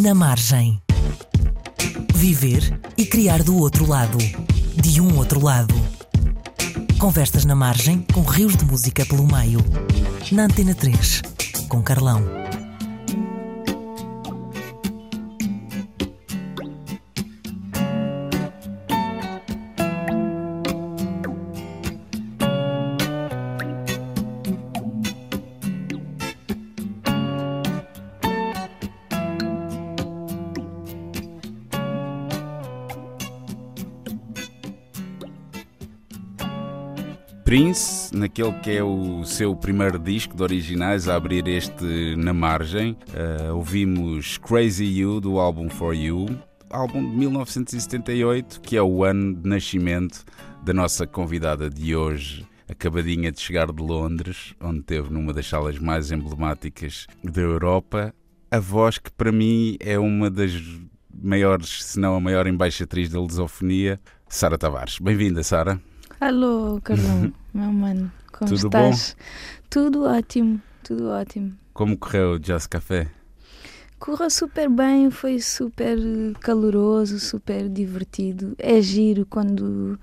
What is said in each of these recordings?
Na margem. Viver e criar do outro lado. De um outro lado. Conversas na margem com rios de música pelo meio. Na Antena 3, com Carlão. Naquele que é o seu primeiro disco de originais, a abrir este na margem, uh, ouvimos Crazy You do álbum For You, álbum de 1978, que é o ano de nascimento da nossa convidada de hoje, acabadinha de chegar de Londres, onde teve numa das salas mais emblemáticas da Europa, a voz que para mim é uma das maiores, se não a maior embaixatriz da lusofonia, Sara Tavares. Bem-vinda, Sara. Alô, Carlão, meu mano, como Tudo estás? Tudo ótimo, tudo ótimo. Como correu o Jazz Café? Correu super bem, foi super caloroso, super divertido. É giro quando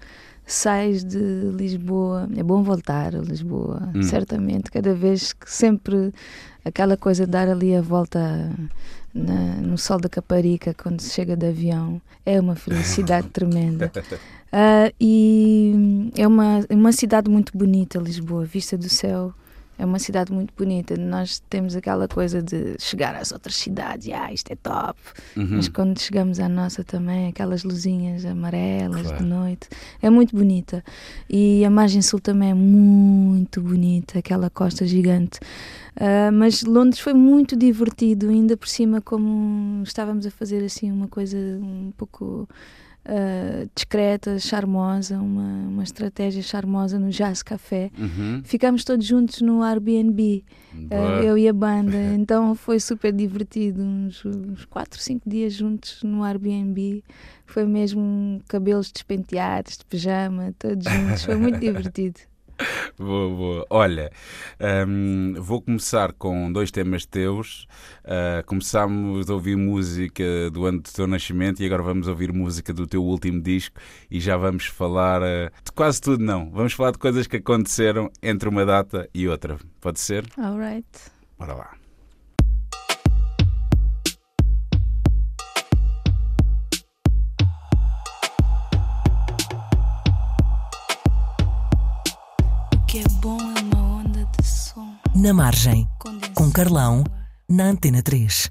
sais de Lisboa. É bom voltar a Lisboa, Hum. certamente. Cada vez que sempre aquela coisa de dar ali a volta na- no sol da Caparica quando se chega de avião é uma felicidade tremenda. Ah, e é uma, uma cidade muito bonita, Lisboa, vista do céu. É uma cidade muito bonita. Nós temos aquela coisa de chegar às outras cidades, ah, isto é top. Uhum. Mas quando chegamos à nossa também, aquelas luzinhas amarelas Claro. de noite, é muito bonita. E a margem sul também é muito bonita, aquela costa gigante. Ah, mas Londres foi muito divertido, ainda por cima, como estávamos a fazer assim uma coisa um pouco ah, discreta, charmosa, uma, uma estratégia charmosa no Jazz Café. Uhum. Ficámos todos juntos no Airbnb, Boa. eu e a banda, então foi super divertido. Uns, uns 4, 5 dias juntos no Airbnb. Foi mesmo cabelos despenteados, de pijama, todos juntos. Foi muito divertido. Boa, boa. Olha, hum, vou começar com dois temas teus. Uh, começámos a ouvir música do ano do teu nascimento e agora vamos ouvir música do teu último disco e já vamos falar uh, de quase tudo, não. Vamos falar de coisas que aconteceram entre uma data e outra. Pode ser? Alright. Bora lá. Na margem, com Carlão, na Antena 3.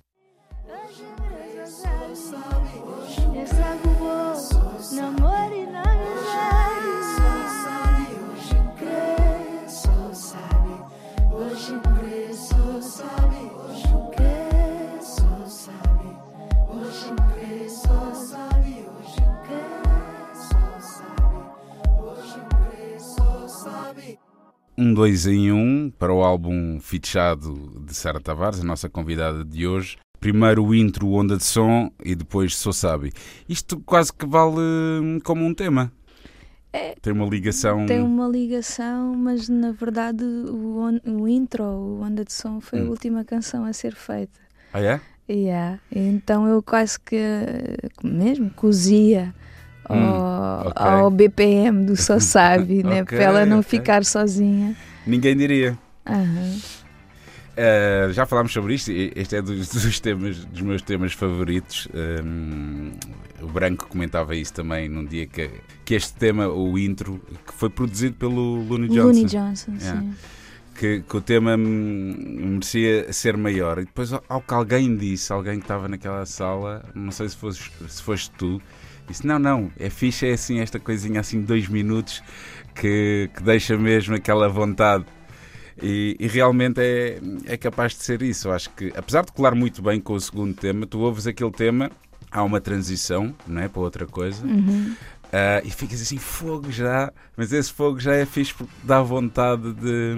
Um dois em um para o álbum fichado de Sara Tavares, a nossa convidada de hoje. Primeiro o intro Onda de Som e depois Sou Sabe. Isto quase que vale hum, como um tema. É. Tem uma ligação. Tem uma ligação, mas na verdade o, on- o intro, o Onda de Som, foi Hum. a última canção a ser feita. Ah, é? Yeah. Então eu quase que mesmo cozia ao, Hum, ok. ao BPM do Só Sabe, né? Ok, para ela não ok. ficar sozinha. Ninguém diria. Aham. Uh, já falámos sobre isto. Este é dos, dos temas, dos meus temas favoritos. Um, o Branco comentava isso também num dia que, que este tema, o intro, que foi produzido pelo Looney Johnson. Looney Johnson, Yeah. sim. que, que o tema hum, merecia ser maior. E depois, ao que alguém disse, alguém que estava naquela sala, não sei se foste, se foste tu, disse: Não, não, é fixe, é assim, esta coisinha assim, de dois minutos, que, que deixa mesmo aquela vontade. E, e realmente é, é capaz de ser isso. Eu acho que, apesar de colar muito bem com o segundo tema, tu ouves aquele tema, há uma transição, não é? Para outra coisa. Uhum. Ah, e ficas assim, fogo já, mas esse fogo já é fixe porque dá vontade de,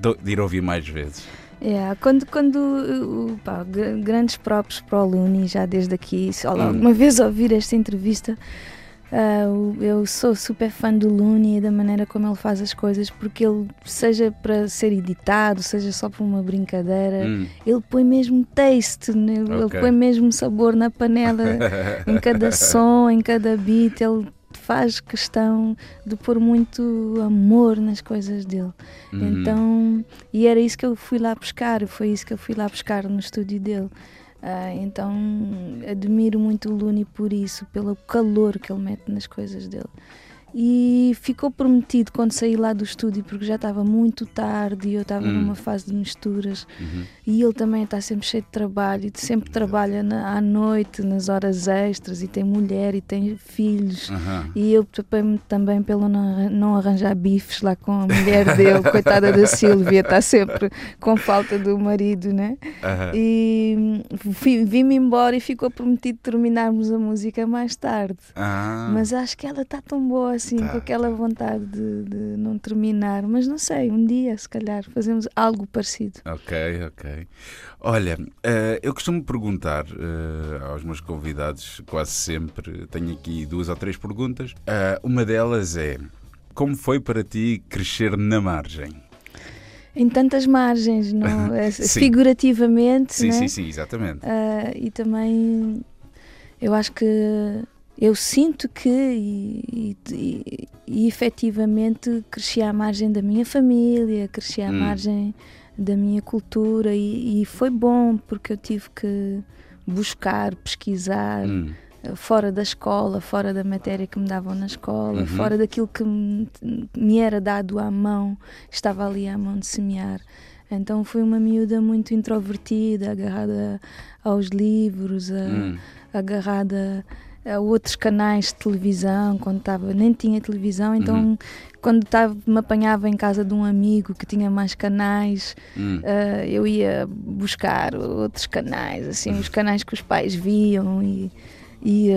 de, de ir ouvir mais vezes. Yeah, quando, quando uh, pá, gr- grandes próprios para o Looney, já desde aqui, se Hum. alguma vez ouvir esta entrevista, Uh, eu sou super fã do Looney e da maneira como ele faz as coisas, porque ele, seja para ser editado, seja só para uma brincadeira, Hum. ele põe mesmo taste, né? ele põe mesmo sabor na panela, em cada som, em cada beat. Ele faz questão de pôr muito amor nas coisas dele. Uhum. Então, e era isso que eu fui lá buscar, foi isso que eu fui lá buscar no estúdio dele. Ah, então, admiro muito o Looney por isso, pelo calor que ele mete nas coisas dele. E ficou prometido quando saí lá do estúdio, porque já estava muito tarde e eu estava Hum. numa fase de misturas. Uhum. E ele também está sempre cheio de trabalho, e sempre trabalha na- à noite, nas horas extras, e tem mulher e tem filhos. Aham. E eu preocupei-me também pelo não, não arranjar bifes lá com a mulher dele, coitada da Silvia, está sempre com falta do marido, né? E vim-me embora e ficou prometido terminarmos a música mais tarde. Ah, Mas acho que ela está tão boa assim, Tá. com aquela vontade de, de não terminar. Mas não sei, um dia, se calhar, fazemos algo parecido. Ok, ok. Olha, eh, eu costumo perguntar eh, aos meus convidados, quase sempre, tenho aqui duas ou três perguntas. Eh, uma delas é: como foi para ti crescer na margem? Em tantas margens, não? é? Sim. figurativamente, Sim, né? sim, sim, exatamente. Ah, e também eu acho que eu sinto que e, e, e efetivamente cresci à margem da minha família, cresci à Hum. margem da minha cultura e, e foi bom porque eu tive que buscar, pesquisar Hum, eh, fora da escola, fora da matéria que me davam na escola, Uhum. fora daquilo que me, me era dado à mão, estava ali à mão de semear. Então fui uma miúda muito introvertida, agarrada aos livros, a- hum, agarrada a outros canais de televisão, quando estava, nem tinha televisão, então Uhum. quando estava, me apanhava em casa de um amigo que tinha mais canais, hum. ah, eu ia buscar outros canais, assim, os canais que os pais viam e,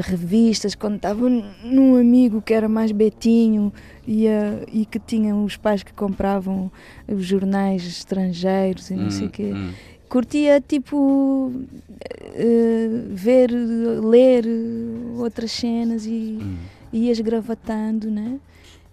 revistas, quando estava num amigo que era mais betinho ia, e que tinha os pais que compravam os jornais estrangeiros e não sei o hum, quê. hum. Curtia, tipo, eh, ver, ler outras cenas e Hum. ias gravatando, né?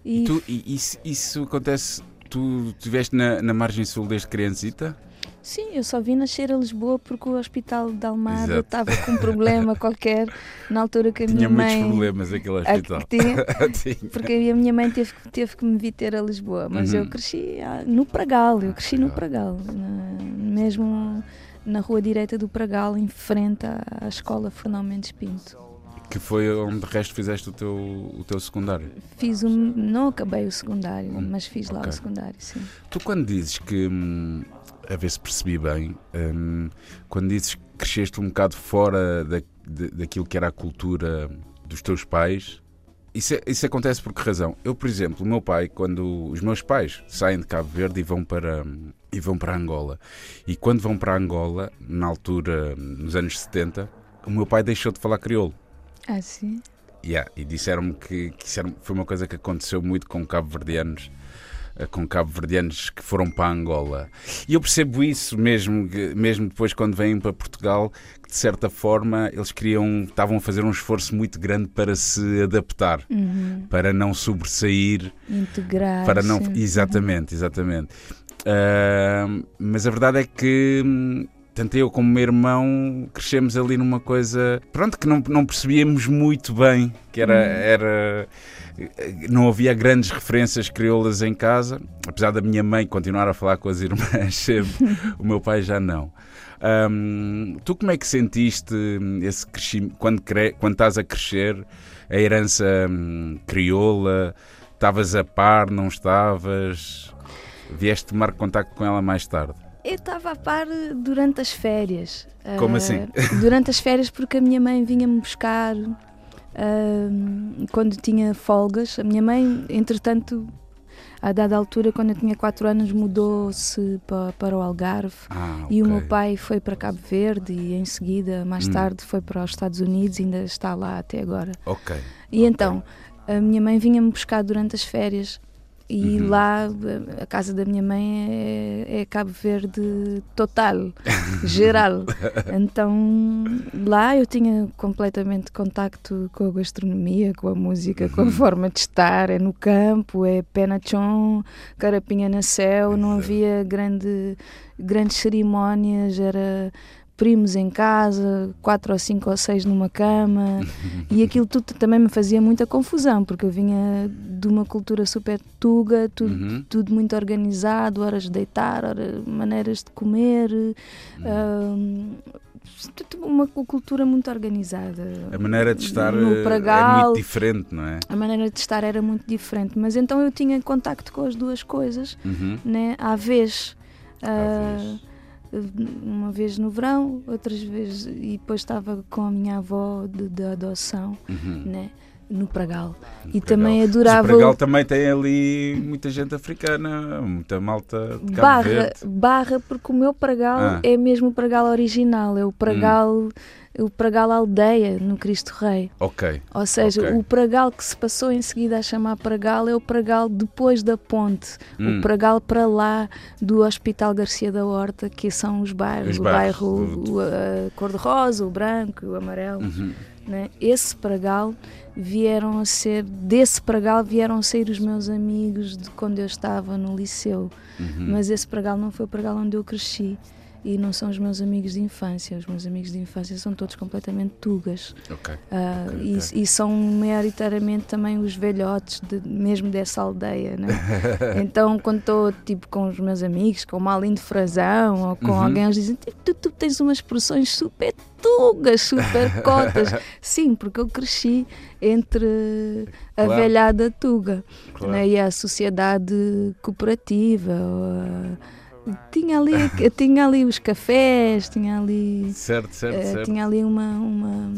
E tu, e isso, isso acontece. Tu estiveste na, na margem sul desde criancita? Sim, eu só vim nascer a Lisboa porque o hospital de Almada estava com um problema qualquer na altura que a Tinha minha muitos mãe. problemas aquele hospital. tinha- Tinha. porque a minha mãe teve, que- teve que me vir ter a Lisboa, mas Uhum. eu cresci ah, no Pragal, eu cresci no Pragal, na- mesmo na rua direita do Pragal, em frente à, escola Fernão Mendes Pinto. Que foi onde de resto fizeste o teu, o teu secundário. Fiz um, não acabei o secundário, Hum, mas fiz lá ok. o secundário, sim. Tu quando dizes que, hum, a ver se percebi bem, hum, quando dizes que cresceste um bocado fora da, de- daquilo que era a cultura dos teus pais, isso, é- isso acontece por que razão? Eu, por exemplo, o meu pai, quando os meus pais saem de Cabo Verde e vão para, e vão para Angola, e quando vão para Angola, na altura, nos anos 70, o meu pai deixou de falar crioulo. Ah, sim? Yeah, e disseram-me que, que foi uma coisa que aconteceu muito com cabo-verdianos com cabo-verdianos que foram para Angola. E eu percebo isso mesmo, mesmo depois quando vêm para Portugal, que de certa forma eles queriam, estavam a fazer um esforço muito grande para se adaptar, Uhum. para não sobressair, Integrar. para não. Exatamente, exatamente. Ah, mas a verdade é que hum, tanto eu como o meu irmão crescemos ali numa coisa pronto que não, não percebíamos muito bem que era, era não havia grandes referências crioulas em casa apesar da minha mãe continuar a falar com as irmãs sempre, o meu pai já não. Hum, tu como é que sentiste esse crescimento quando, cre... quando estás a crescer a herança hum, crioula? Estavas a par, não estavas? Vieste tomar contacto com ela mais tarde? Eu estava a par durante as férias. Como Ah, assim? Durante as férias, porque a minha mãe vinha-me buscar quando tinha folgas. A minha mãe, entretanto, a dada altura, quando eu tinha 4 anos, mudou-se para, para o Algarve. ah, E o meu pai foi para Cabo Verde e em seguida, mais Hum. tarde, foi para os Estados Unidos e ainda está lá até agora. ok E então, a minha mãe vinha-me buscar durante as férias E uhum. lá a casa da minha mãe é, é Cabo Verde total, geral. Então lá eu tinha completamente contacto com a gastronomia, com a música, com a uhum. forma de estar. É no campo, é pé na chão, carapinha na céu, não havia grande, grandes cerimónias, era primos em casa, quatro ou cinco ou seis numa cama, e aquilo tudo também me fazia muita confusão, porque eu vinha de uma cultura super tuga, tudo, uhum. tudo muito organizado, horas de deitar, horas, maneiras de comer. Uhum. uma cultura muito organizada. A maneira de estar no Pragal, é muito diferente, não é? A maneira de estar era muito diferente, mas então eu tinha contacto com as duas coisas, uhum. né? à vez. À uh, vez uma vez no verão, outras vezes, e depois estava com a minha avó de, adoção, uhum. né? no Pragal. No e Pragal. também adorava. Mas o Pragal também tem ali muita gente africana, muita malta de Cabo barra, Verde. Barra, porque o meu Pragal ah. é mesmo o Pragal original, é o Pragal. Hum o Pragal Aldeia no Cristo Rei. Ok. Ou seja, okay. o Pragal que se passou em seguida a chamar Pragal é o Pragal depois da ponte. Hum. O Pragal para lá do Hospital Garcia da Horta, que são os bairros, os o bairro cor-de-rosa, o branco, o amarelo. Uhum. Né? Esse Pragal vieram a ser, desse Pragal vieram a sair os meus amigos de quando eu estava no liceu. Uhum. Mas esse Pragal não foi o Pragal onde eu cresci e não são os meus amigos de infância. Os meus amigos de infância são todos completamente tugas. Okay. Uh, okay, e, okay. e, são maioritariamente também os velhotes, de, mesmo dessa aldeia. Né? então, quando estou tipo, com os meus amigos, com uma de Frazão ou com uhum. alguém, eles dizem: tu, tu tens umas expressões super tugas, super cotas. Sim, porque eu cresci entre a claro. velhada tuga claro. né? e a sociedade cooperativa. Ou, tinha ali, tinha ali os cafés, tinha ali. Certo, certo, uh, certo. Tinha ali uma, uma,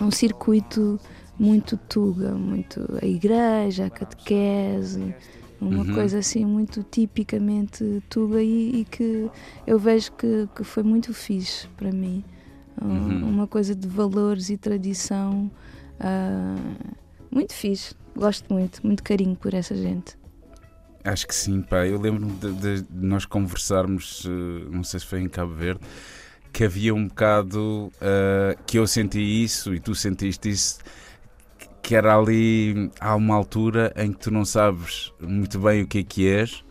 um circuito muito tuga, muito a igreja, a catequese, uma uhum. coisa assim muito tipicamente tuga e, e, que eu vejo que, que foi muito fixe para mim. Uhum. Uma coisa de valores e tradição uh, muito fixe. Gosto muito, muito carinho por essa gente. Acho que sim, pá. Eu lembro-me de, de, nós conversarmos, uh, não sei se foi em Cabo Verde, que havia um bocado uh, que eu senti isso e tu sentiste isso, que era ali, há uma altura em que tu não sabes muito bem o que é que és,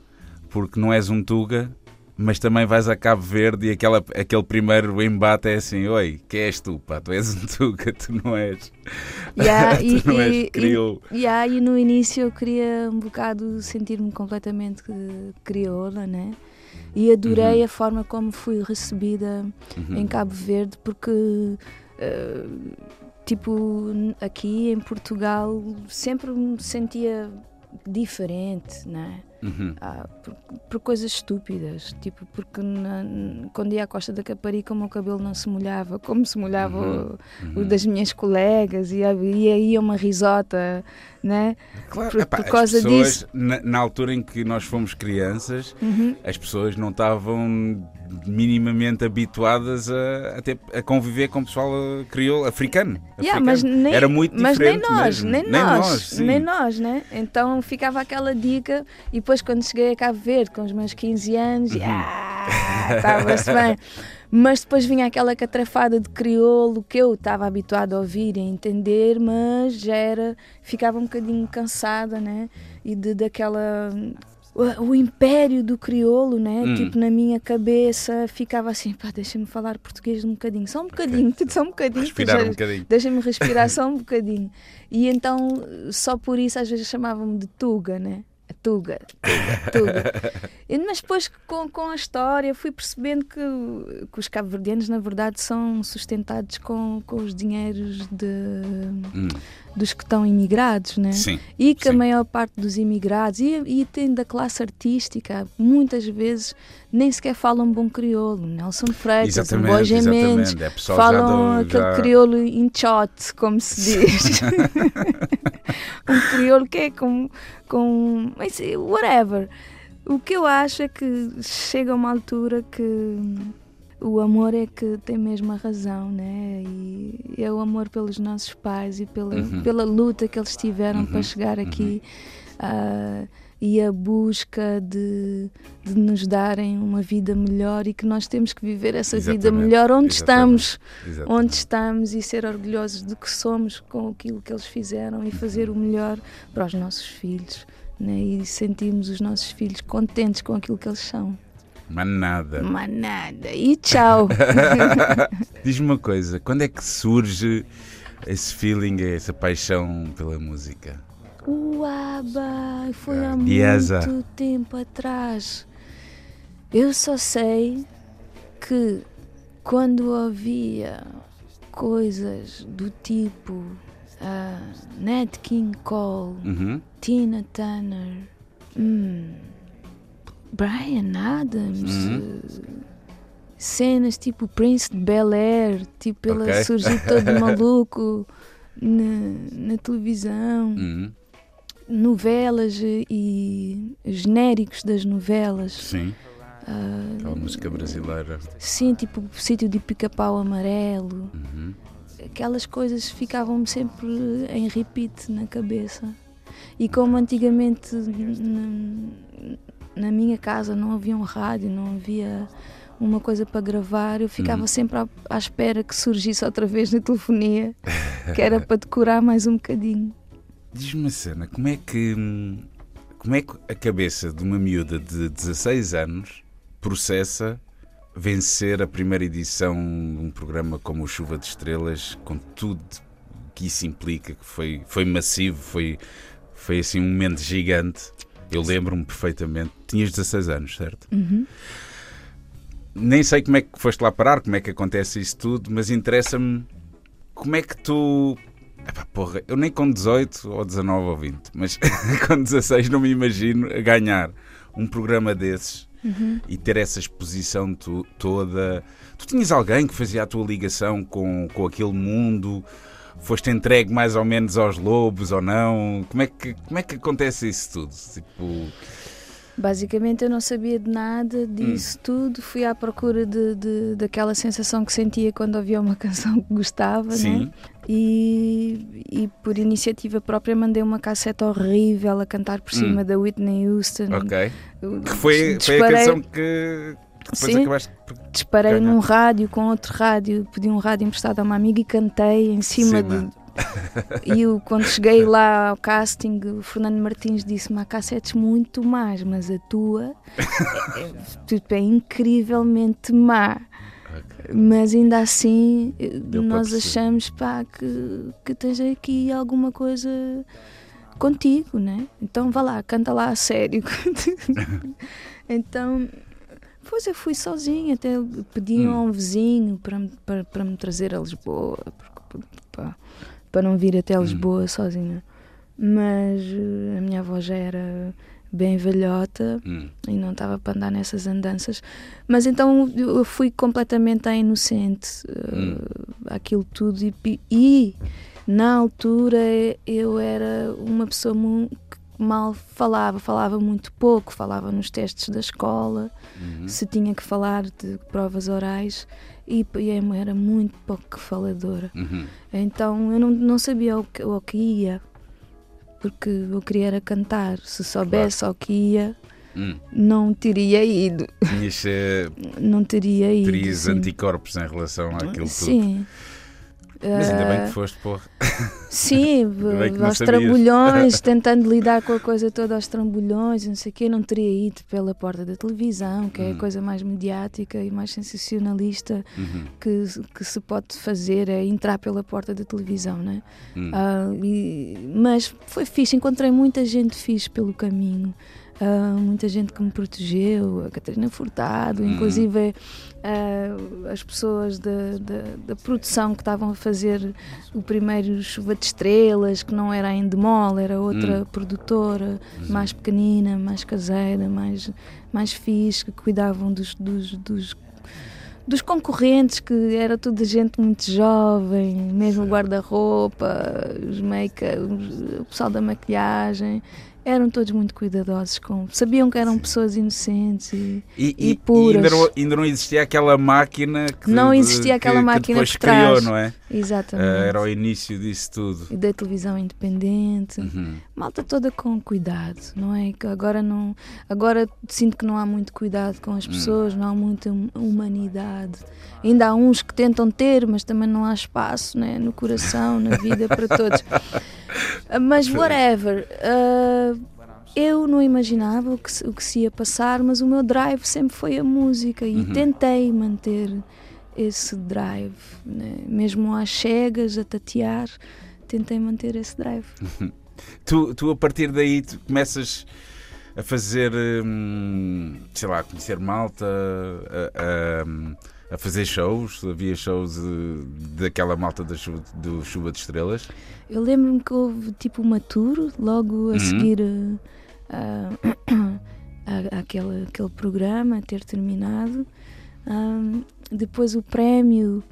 porque não és um Tuga, mas também vais a Cabo Verde e aquela, aquele primeiro embate é assim: Oi, que és tu? Pá? Tu és um Tuga, tu não és. Yeah, tu e, não és crioulo. E, yeah, e no início eu queria um bocado sentir-me completamente crioula, né? E adorei uhum. a forma como fui recebida uhum. em Cabo Verde, porque. Uh, tipo, aqui em Portugal sempre me sentia diferente, né? Uhum. Ah, por, por, coisas estúpidas, tipo, porque na, quando ia à Costa da Caparica o meu cabelo não se molhava como se molhava uhum. o, o, uhum. das minhas colegas, e havia ia uma risota, né? Claro, por, epá, por causa pessoas, disso. Na, na, altura em que nós fomos crianças, uhum. as pessoas não estavam minimamente habituadas a, a, a conviver com o pessoal crioulo africano. Yeah, mas nem, Era muito mas diferente. nem nós, nem, nem nós, nós nem nós, né? Então ficava aquela dica e depois quando cheguei a Cabo Verde com os meus 15 anos, uhum. ah, estava-se bem. Mas depois vinha aquela catrafada de crioulo que eu estava habituado a ouvir e a entender, mas já era, ficava um bocadinho cansada, né? E de, daquela o, o, império do crioulo, né? Hum. Tipo, na minha cabeça ficava assim, pá, deixa-me falar português um bocadinho, só um bocadinho, okay. só um bocadinho. Respirar um bocadinho. Deixa-me respirar só um bocadinho. E então, só por isso, às vezes chamavam-me de Tuga, né? Tuga, Tuga, Tuga. Mas depois, com, com a história, fui percebendo que, que os cabo-verdianos, na verdade, são sustentados com, com os dinheiros de, hum. dos que estão imigrados, né? Sim, e que sim. a maior parte dos imigrados, e, e tem da classe artística, muitas vezes nem sequer falam bom crioulo. Nelson Freitas, Borges Mendes, é falam aquele já... crioulo inchote, como se diz. um crioulo que é com, com whatever. O que eu acho é que chega uma altura que o amor é que tem mesmo a razão, né? E é o amor pelos nossos pais e pela, uhum. pela luta que eles tiveram uhum. para chegar aqui. Uhum. Uh, e a busca de, de, nos darem uma vida melhor e que nós temos que viver essa Exatamente, vida melhor onde exatamente, estamos, Exatamente. onde estamos e ser orgulhosos do que somos com aquilo que eles fizeram e fazer o melhor para os nossos filhos né? e sentirmos os nossos filhos contentes com aquilo que eles são. Mas nada. Mas nada. E tchau. Diz-me uma coisa, quando é que surge esse feeling, essa paixão pela música? Uaba, foi há Dieza. muito tempo atrás. Eu só sei que quando ouvia coisas do tipo ah, Nat King Cole, Uhum. Tina Turner, hum, Brian Adams, Uhum. eh, cenas tipo Prince de Bel Air, tipo ele Ok. a surgir todo maluco na, na televisão, Uhum. Novelas e, genéricos das novelas. Sim, aquela música brasileira. sim, tipo o sítio de pica-pau amarelo. Uhum. aquelas coisas ficavam-me sempre em repeat na cabeça. E como antigamente na, na minha casa não havia um rádio, não havia uma coisa para gravar, eu ficava Uhum. sempre à, à espera que surgisse outra vez na telefonia, que era para decorar mais um bocadinho. Diz-me uma cena, como é que como é que a cabeça de uma miúda de 16 anos processa vencer a primeira edição de um programa como o Chuva de Estrelas, com tudo que isso implica, que foi, foi massivo, foi, foi assim um momento gigante. Eu lembro-me perfeitamente. Tinhas 16 anos, certo? Uhum. Nem sei como é que foste lá parar, como é que acontece isso tudo, mas interessa-me como é que tu. Epá, porra, eu nem com 18 ou 19 ou 20, mas com 16 não me imagino a ganhar um programa desses Uhum. e ter essa exposição tu- toda. Tu tinhas alguém que fazia a tua ligação com, com aquele mundo? Foste entregue mais ou menos aos lobos ou não? Como é que, como é que acontece isso tudo? Tipo, Basicamente eu não sabia de nada disso tudo, fui à procura de, de- daquela sensação que sentia quando ouvia uma canção que gostava, né? E, e por iniciativa própria mandei uma cassete horrível a cantar por cima da Whitney Houston. Hum. ok. Que foi, foi a disparei- canção que, depois Sim. acabaste por Disparei ganhar. num rádio com outro rádio, pedi um rádio emprestado a uma amiga e cantei em cima Cima. de. E eu, quando cheguei lá ao casting, o Fernando Martins disse-me: há cassetes muito más, mas a tua é, é, é incrivelmente má. Mas ainda assim, Deu para nós achamos pá, que, que tens aqui alguma coisa contigo, né? Então vá lá, canta lá a sério. então, pois eu fui sozinha, até pedi Hum. a um vizinho para, me- para, para me trazer a Lisboa, pá, para não vir Hum. até Lisboa sozinha. Mas eh, a minha avó já era bem velhota Hum, e não estava para andar nessas andanças. Mas então eu fui completamente à inocente uh, Hum. àquilo tudo e, e na altura eu era uma pessoa mu- que mal falava, falava muito pouco, falava nos testes da escola, uhum. se tinha que falar de provas orais e, e era muito pouco faladora. Uhum. Então eu não, não sabia o que, o que ia, porque eu queria era cantar. Se soubesse ao que ia, Hum. não teria ido. Tinhas, eh, Não teria ido. terias sim. anticorpos em relação àquilo tudo. Sim. Mas ainda bem Ah, que foste, porra. Sim, não aos trambolhões, tentando lidar com a coisa toda aos trambolhões, não sei o quê, não teria ido pela porta da televisão, que é Hum. a coisa mais mediática e mais sensacionalista Uhum. que, que se pode fazer, é entrar pela porta da televisão, né? Hum. Ah, e- mas foi fixe, encontrei muita gente fixe pelo caminho. Ah, muita gente que me protegeu, a Catarina Furtado, Hum. inclusive ah, as pessoas da, da, da produção que estavam a fazer o primeiro Chuva de Estrelas, que não era a Endemol, era outra Hum. produtora, mais pequenina, mais caseira, mais, mais fixe, que cuidavam dos, dos, dos dos concorrentes, que era toda gente muito jovem, mesmo o guarda-roupa, os make o pessoal da maquilhagem, eram todos muito cuidadosos com. Sabiam que eram pessoas inocentes e, E, e e- puras. e ainda, não, ainda não existia aquela máquina que. Não existia aquela que- máquina que depois trás. criou, não é? Exatamente. Ah, era o início disso tudo. E da televisão independente. Uhum. Malta toda com cuidado, não é? Que agora não. Agora sinto que não há muito cuidado com Hum. as pessoas, não há muita hum- humanidade. Ainda há uns que tentam ter, mas também não há espaço né? no coração, na vida para todos. Ah, Mas whatever. ah, eu não imaginava o que, se- o que se ia passar, mas o meu drive sempre foi a música e Uhum. tentei manter esse drive, né? mesmo às cegas, a tatear, tentei manter esse drive. Tu, tu, a partir daí, tu começas a fazer, hum, sei lá, a conhecer malta, a, a- a fazer shows. Havia shows eh, daquela malta da chuva, do Chuva de Estrelas. Eu lembro-me que houve tipo uma tour logo a Uhum. seguir a, a- a- aquele, aquele programa ter terminado. Ahm, depois o prémio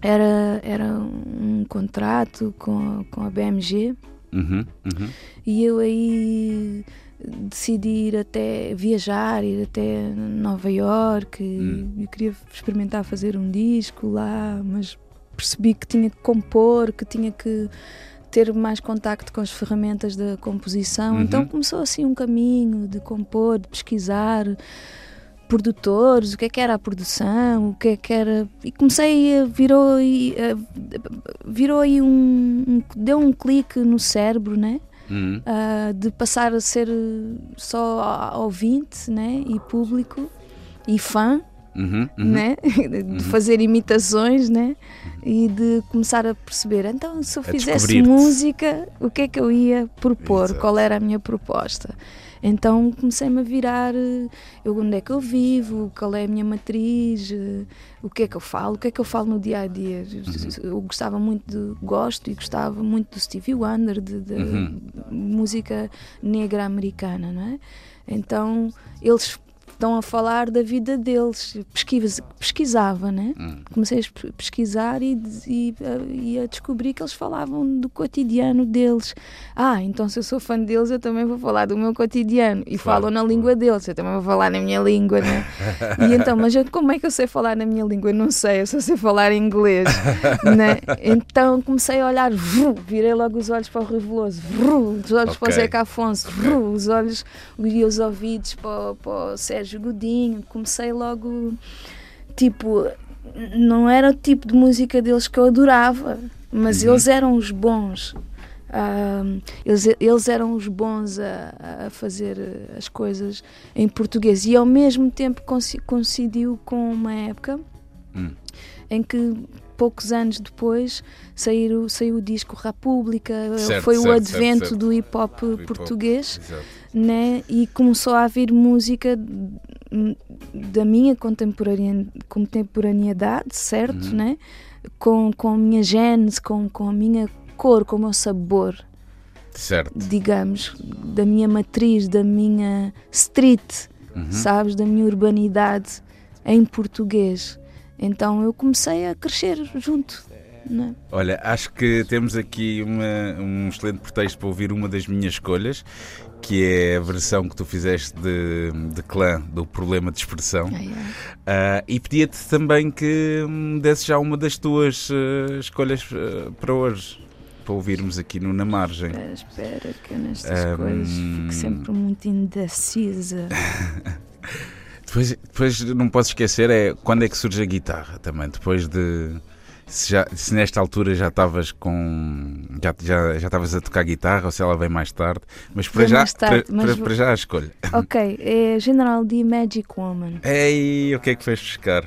era, era um contrato com, com a BMG Uhum, uhum. e eu aí decidi ir até viajar, ir até Nova York. Hum. Eu queria experimentar fazer um disco lá, mas percebi que tinha que compor, que tinha que ter mais contacto com as ferramentas da composição. Uhum. Então começou assim um caminho de compor, de pesquisar produtores, o que é que era a produção, o que é que era e comecei a virou aí virou aí um, um- deu um clique no cérebro, né? Uhum. Ah, de passar a ser só ouvinte né? e público e fã, Uhum, uhum. né? de fazer imitações né? e de começar a perceber então se eu fizesse música o que é que eu ia propor, Exato. qual era a minha proposta então comecei-me a virar eu, onde é que eu vivo, qual é a minha matriz, o que é que eu falo, o que é que eu falo no dia a dia. Uhum. Eu gostava muito de, gosto e gostava muito do Stevie Wonder, de, de Uhum. música negra americana, não é? Então eles estão a falar da vida deles. Pesquisa, pesquisava, né? Hum. Comecei a pe- pesquisar e, e, a- e a descobrir que eles falavam do cotidiano deles. Ah, então se eu sou fã deles, eu também vou falar do meu cotidiano. E Claro, falam na língua deles, eu também vou falar na minha língua, né? e então, mas eu, como é que eu sei falar na minha língua? Eu não sei, eu só sei falar inglês, né? Então comecei a olhar, vru, virei logo os olhos para o Rui Veloso, vru, os olhos para o. Zeca Afonso, vru, os olhos e os ouvidos para, para o Sérgio Godinho. Comecei logo, tipo, não era o tipo de música deles que eu adorava, mas Uhum. eles eram os bons. Eles, eles eram os bons a, a fazer as coisas em português e ao mesmo tempo coincidiu com uma época Hum. em que poucos anos depois saiu, saiu o disco República, Certo, foi o certo, advento certo, do hip hop hip-hop. português Exato. Né? e começou a haver música da minha contemporaneidade, certo? Uhum. Né? Com, com a minha gênese, com, com a minha cor, com o meu sabor, Certo. digamos, da minha matriz, da minha street, Uhum. sabes? Da minha urbanidade em português. Então eu comecei a crescer junto. Né? Olha, acho que temos aqui uma- um excelente pretexto para ouvir uma das minhas escolhas, que é a versão que tu fizeste de, de clã do problema de expressão. Ai, ai. Ah, e pedia-te também que me desse já uma das tuas eh, escolhas eh, para hoje, para ouvirmos aqui no Na Margem. Espera, espera, que nestas Ahm. coisas fico sempre muito indecisa. Depois, depois não posso esquecer é quando é que surge a guitarra também, depois de se, já, se nesta altura já estavas com já já já estavas a tocar guitarra ou se ela vem mais tarde, mas para Vem já tarde, para, mas para- vou- para já a escolha. ok, é General D Magic Woman. Ei, o que é que fez buscar?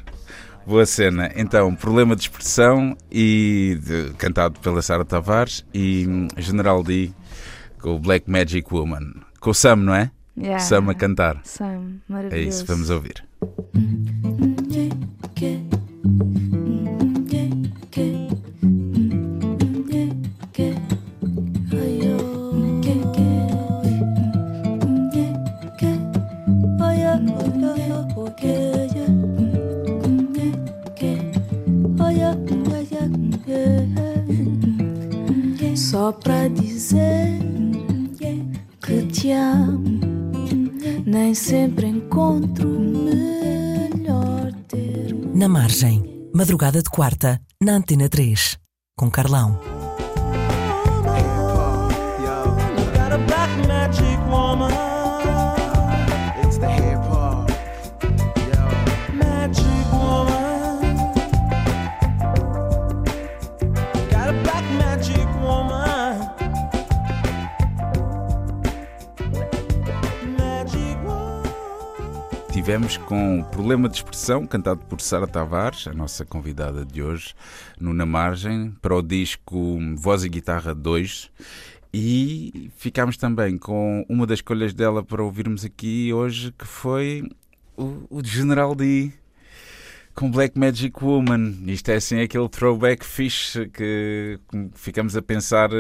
Boa cena. Então, problema de expressão e de- cantado pela Sara Tavares e hum, General D com o Black Magic Woman. Com o Sam, não é? Yeah. Sam a cantar. Sam, É maravilhoso. isso, vamos ouvir. Só pra dizer que te amo, nem sempre encontro melhor ter. Na margem, madrugada de quarta, na Antena 3, com Carlão. Tivemos com Problema de Expressão, cantado por Sara Tavares, a nossa convidada de hoje, no Na Margem, para o disco Voz e Guitarra 2. E ficámos também com uma das escolhas dela para ouvirmos aqui hoje, que foi o, o General D com Black Magic Woman. Isto é assim aquele throwback fixe que ficamos a pensar uh,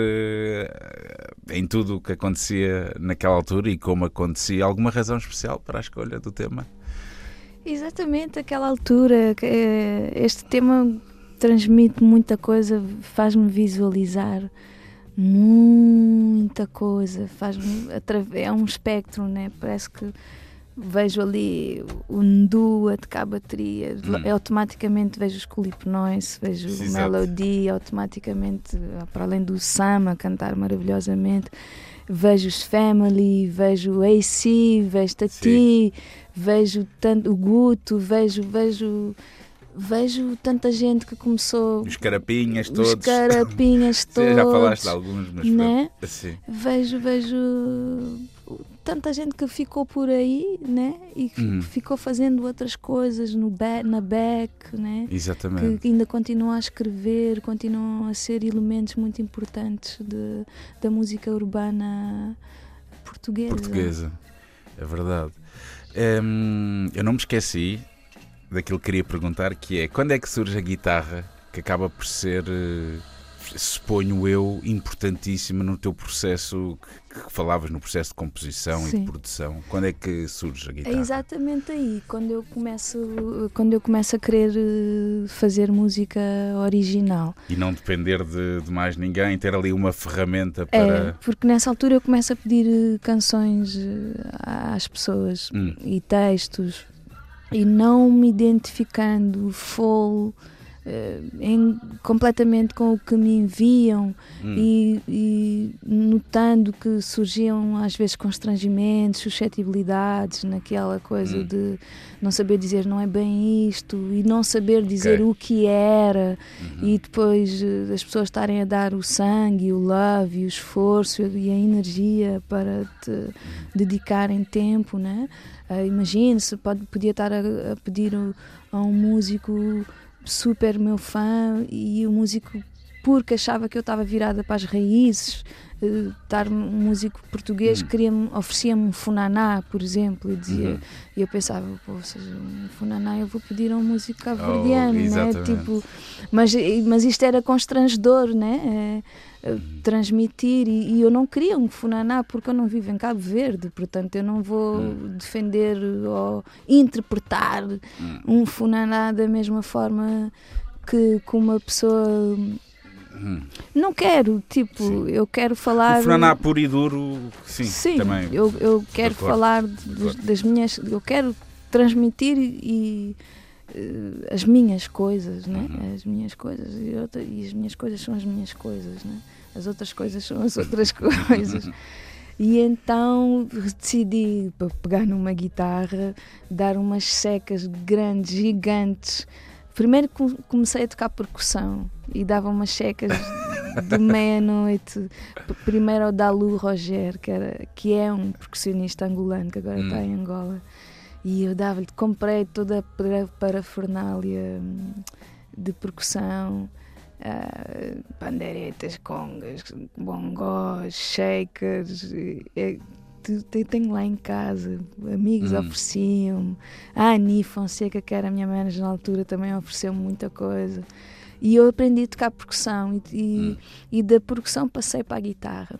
em tudo o que acontecia naquela altura e como acontecia. Alguma razão especial para a escolha do tema? Exatamente, aquela altura. Eh, este tema transmite muita coisa, faz-me visualizar muita coisa, faz é um espectro, né? Parece que vejo ali o Ndu a tocar hum. automaticamente vejo os Noise, vejo o Melody, automaticamente, para além do Sam a cantar maravilhosamente, vejo os Family, vejo o AC, vejo Tati, Sim. vejo tanto o Guto, vejo, vejo vejo tanta gente que começou. Os carapinhas todos. Os carapinhas todos. já falaste de alguns, mas. Né? Assim. Vejo, vejo tanta gente que ficou por aí, né? E hum. ficou fazendo outras coisas no back, na back, né? Exatamente. Que ainda continuam a escrever, continuam a ser elementos muito importantes de, da música urbana portuguesa. Portuguesa, é verdade. Hum, eu não me esqueci daquilo que queria perguntar, que é quando é que surge a guitarra, que acaba por ser uh, suponho eu, importantíssima no teu processo que, falavas, no processo de composição Sim. e de produção. Quando é que surge a guitarra? É exatamente aí, quando eu começo, quando eu começo a querer eh, fazer música original. E não depender de, de mais ninguém, ter ali uma ferramenta para. É, porque nessa altura eu começo a pedir eh, canções eh, às pessoas hum. e textos e não me identificando full em, completamente com o que me enviam hum. e, e, notando que surgiam às vezes constrangimentos, suscetibilidades naquela coisa hum. de não saber dizer não é bem isto e não saber dizer okay. o que era uhum. e depois uh, as pessoas estarem a dar o sangue, o love e o esforço e a energia para te dedicarem tempo, né? Uh, Imagine-se, podia estar a, a pedir a um músico super meu fã e o músico porque achava que eu estava virada para as raízes, uh, estar um músico português, hum. queria oferecia-me um funaná, por exemplo, e dizia, uhum. e eu pensava, pô, seja, um funaná eu vou pedir a um músico cabo-verdiano, oh, né? Tipo, mas, mas isto era constrangedor, né? É, uhum. Transmitir e, e, eu não queria um funaná porque eu não vivo em Cabo Verde, portanto eu não vou uhum. defender ou interpretar hum. um funaná da mesma forma que, que uma pessoa Hum. Não quero, tipo, sim. eu quero falar. O Franá puro e duro, sim, sim também. Eu, eu quero falar de, das minhas. Eu quero transmitir e, as minhas coisas, né? Uhum. As minhas coisas e, outra, e as minhas coisas são as minhas coisas, né? As outras coisas são as outras coisas. E então decidi pegar numa guitarra, dar umas secas grandes, gigantes. Primeiro comecei a tocar percussão e dava umas checas de meia-noite. Primeiro ao Dalu Roger, que, era, que é um percussionista angolano que agora está hum. em Angola. E eu dava-lhe, comprei toda a parafernália hum, de percussão, uh, congas, bongós, shakers. tenho lá em casa, amigos hum. ofereciam-me. A Ani Fonseca, que era a minha manager na altura, também ofereceu-me muita coisa. E eu aprendi a tocar percussão e, e, hum. e da percussão passei para a guitarra.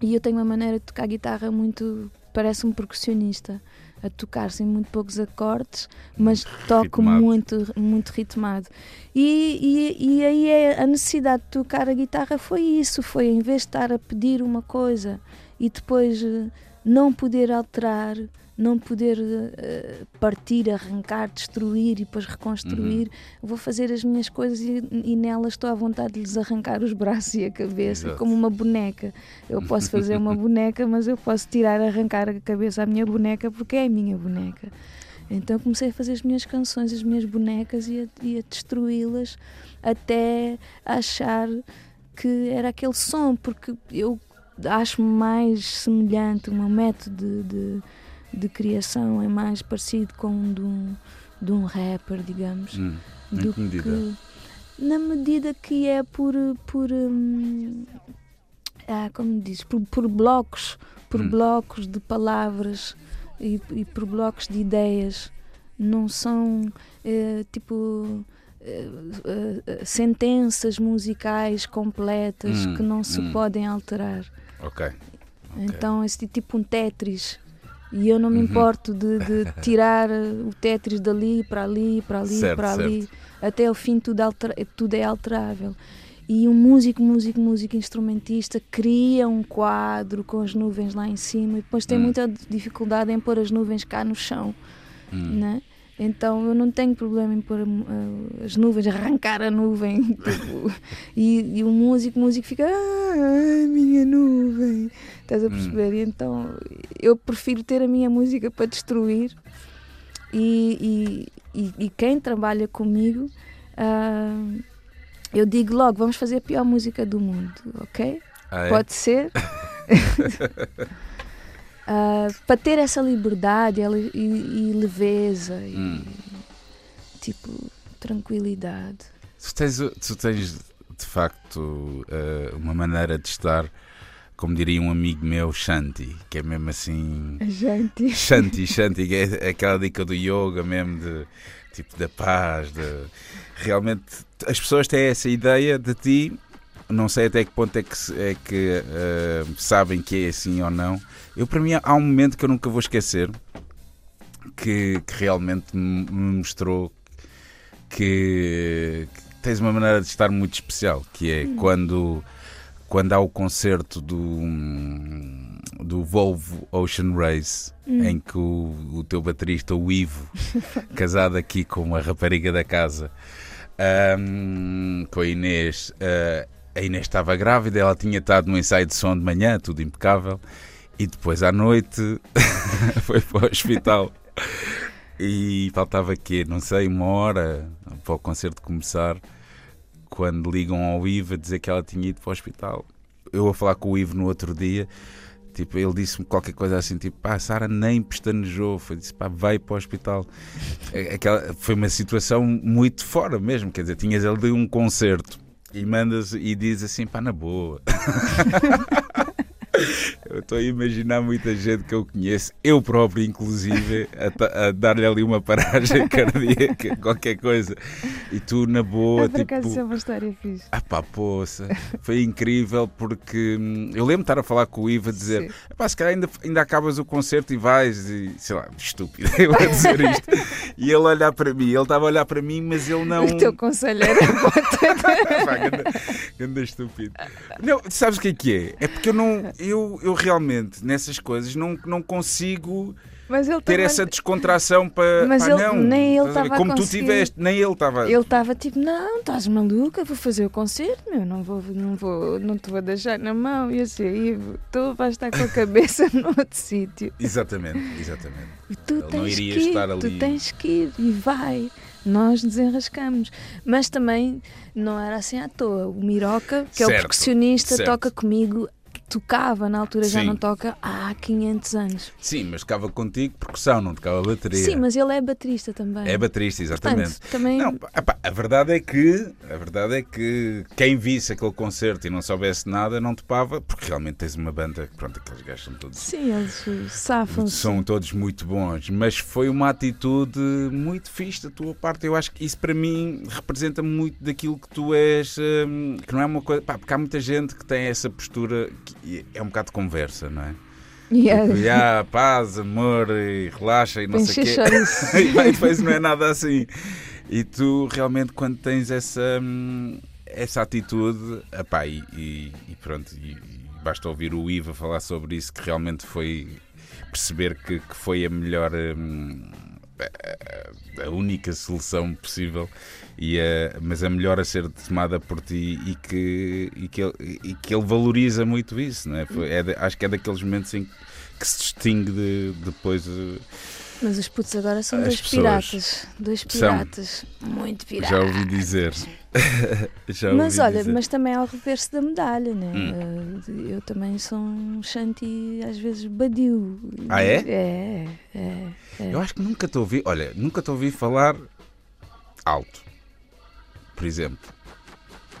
E eu tenho uma maneira de tocar guitarra muito. parece um percussionista a tocar sem muito poucos acordes, mas toco ritmado. muito, muito ritmado. E, e, e aí é, a necessidade de tocar a guitarra foi isso: foi em vez de estar a pedir uma coisa e depois eh, não poder alterar, não poder uh, partir, arrancar, destruir e depois reconstruir. Uhum. Vou fazer as minhas coisas e, e, nelas estou à vontade de lhes arrancar os braços e a cabeça, Exato. como uma boneca. Eu posso fazer uma boneca, mas eu posso tirar, arrancar a cabeça à minha boneca porque é a minha boneca. Então comecei a fazer as minhas canções, as minhas bonecas e a, a destruí-las até achar que era aquele som, porque eu acho mais semelhante, o meu método de, de, de criação é mais parecido com um de um, de um rapper, digamos. Hum, do que, medida? na medida que é por, por hum, ah, como diz, por, por blocos, por hum. blocos de palavras e, e, por blocos de ideias. Não são eh, tipo eh, eh, sentenças musicais completas hum, que não se hum. podem alterar. Ok. Então, esse tipo um Tetris. E eu não me uhum. importo de, de, tirar o Tetris dali para ali, para ali, certo, para ali. Certo. Até o fim tudo, altera, tudo é alterável. E um músico, músico, músico, instrumentista cria um quadro com as nuvens lá em cima e depois tem hum. muita dificuldade em pôr as nuvens cá no chão. Hum. Né? Então eu não tenho problema em pôr uh, as nuvens, arrancar a nuvem. Tipo, e, e, o músico, o músico fica, ai, minha nuvem. Estás a hum. perceber? Hum. E então eu prefiro ter a minha música para destruir. E, e, e quem trabalha comigo, uh, eu digo logo: vamos fazer a pior música do mundo, ok? Ah, é? Pode ser. Uh, para ter essa liberdade e, e leveza e hum. tipo tranquilidade. Tu tens, tu tens de facto uh, uma maneira de estar, como diria um amigo meu, Shanti, que é mesmo assim. Shanti. Shanti, Shanti, que é aquela dica do yoga mesmo de tipo da paz, de realmente as pessoas têm essa ideia de ti não sei até que ponto é que, é que uh, sabem que é assim ou não. Eu, para mim, há um momento que eu nunca vou esquecer que, que realmente me mostrou que, que, tens uma maneira de estar muito especial, que é hum. quando, quando há o concerto do, do Volvo Ocean Race, hum. em que o, o teu baterista, o Ivo, casado aqui com uma rapariga da casa, um, com a Inês, uh, a Inês estava grávida, ela tinha estado no ensaio de som de manhã, tudo impecável, e depois à noite foi para o hospital. E faltava quê? Não sei, uma hora para o concerto começar, quando ligam ao Ivo a dizer que ela tinha ido para o hospital. Eu a falar com o Ivo no outro dia, tipo, ele disse-me qualquer coisa assim, tipo, pá, a Sara nem pestanejou, foi, disse, pá, vai para o hospital. É, aquela, foi uma situação muito fora mesmo, quer dizer, tinhas ali um concerto e mandas e diz assim, pá, na boa. Eu estou a imaginar muita gente que eu conheço, eu próprio, inclusive, a, a dar-lhe ali uma paragem cardíaca, qualquer coisa. E tu, na boa. É por tipo, acaso, é uma história fixe. Ah, pá, poça. Foi incrível porque hum, eu lembro de estar a falar com o Ivo a dizer: pá, se calhar ainda, ainda acabas o concerto e vais, e sei lá, estúpido, eu a dizer isto. E ele olhar para mim, ele estava a olhar para mim, mas ele não. O teu conselho era pá, ganda, ganda estúpido. Não, sabes o que é que é? É porque eu não eu, eu realmente, nessas coisas, não, não consigo ter essa descontração para. Mas pá, ele, não, nem ele estava Como tu tiveste, nem ele estava. Ele estava tipo, não, estás maluca, vou fazer o concerto, meu, não vou, não vou, não te vou deixar na mão. E assim, Ivo, tu vais estar com a cabeça no outro sítio. Exatamente, exatamente. Tu ele tens que ir, ali... tu tens que ir e vai nós desenrascamos. Mas também não era assim à toa. O Miroca, que certo, é o percussionista, certo. toca comigo tocava, na altura Sim. já não toca há 500 anos. Sim, mas tocava contigo percussão, não tocava bateria. Sim, mas ele é baterista também. É baterista, exatamente. Portanto, também... Não, a verdade é que a verdade é que quem visse aquele concerto e não soubesse nada não topava, porque realmente tens uma banda, pronto, aqueles gajos são todos. Sim, eles safam-se. São todos muito bons, mas foi uma atitude muito fixe da tua parte. Eu acho que isso para mim representa muito daquilo que tu és, hum, que não é uma coisa. Pá, porque há muita gente que tem essa postura é um bocado de conversa, não é? Yeah. Tipo, yeah, paz, amor, e relaxa e não Tem sei o quê. e depois não é nada assim. E tu realmente quando tens essa, essa atitude, epá, e, e, e pronto, e, e basta ouvir o Iva falar sobre isso, que realmente foi perceber que, que foi a melhor. Hum, a única solução possível e a, mas a melhor a ser tomada por ti e que, e que, ele, e que ele valoriza muito isso, não é? é acho que é daqueles momentos em que se distingue de, depois. Mas os putos agora são dois piratas. Dois piratas. São. Muito piratas. Já ouvi dizer. Já ouvi mas olha, dizer. mas também há o reverso da medalha, né? Hum. Eh, eu também sou um shanty às vezes badio. Ah, é? É, é. é. Eu acho que nunca te ouvi, olha, nunca te ouvi falar alto, por exemplo.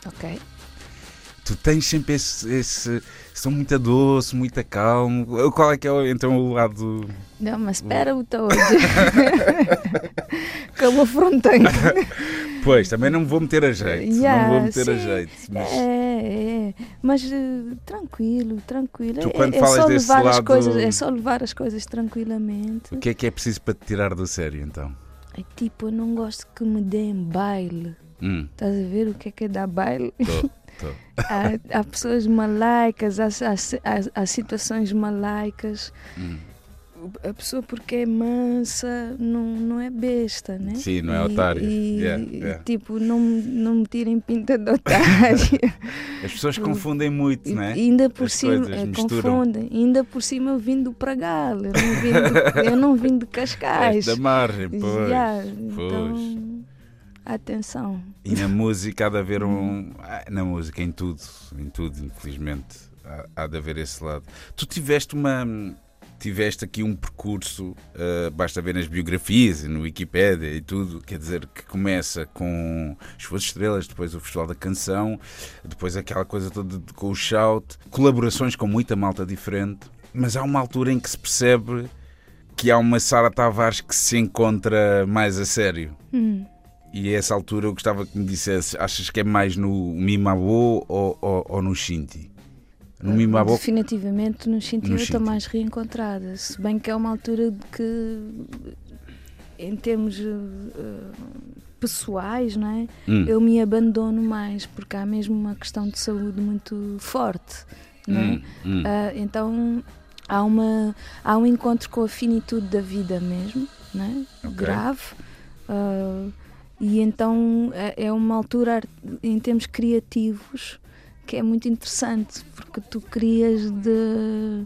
Ok. Tu tens sempre esse, esse são muito doce, muito calmo. Qual é que é então o lado. Não, mas espera o todo. Como a fronteira. Pois, também não me vou meter a jeito. Yeah, não vou meter sim. a jeito. Mas... É, é. Mas uh, tranquilo, tranquilo. Tu, quando é, falas é só desse levar lado... as coisas, É só levar as coisas tranquilamente. O que é que é preciso para te tirar do sério então? É tipo, eu não gosto que me deem baile. Hum. Estás a ver o que é que é dar baile? Tô. Há, há, pessoas malaicas, há, há, há situações malaicas. Hum. A pessoa, porque é mansa, não, não é besta, né? Sim, não é otário. E, yeah, yeah. tipo, não, não me tirem pinta de otário. As pessoas confundem muito, não é? Ainda por As cima, é, confundem. Ainda por cima eu vim do Pragal, eu não vim de, eu não vim de Cascais. É da margem, pois. Yeah, pois. Então, atenção. E na música há de haver um. Ah, na música, em tudo, em tudo, infelizmente, há, há de haver esse lado. Tu tiveste uma. Tiveste aqui um percurso, uh, basta ver nas biografias e no Wikipedia e tudo, quer dizer, que começa com as Suas Estrelas, depois o Festival da Canção, depois aquela coisa toda com o shout, colaborações com muita malta diferente, mas há uma altura em que se percebe que há uma Sara Tavares que se encontra mais a sério. Hum. E a essa altura eu gostava que me dissesse: achas que é mais no Mimabo ou, ou, ou no Shinti? No uh, Mimabo? Definitivamente no Shinti eu estou mais reencontrada. Se bem que é uma altura de que, em termos uh, pessoais, não é? Hum. eu me abandono mais, porque há mesmo uma questão de saúde muito forte. Não é? Hum, hum. Uh, então há, uma, há um encontro com a finitude da vida mesmo, não é? Okay. grave. Uh, e então é, é uma altura, em termos criativos, que é muito interessante, porque tu crias de,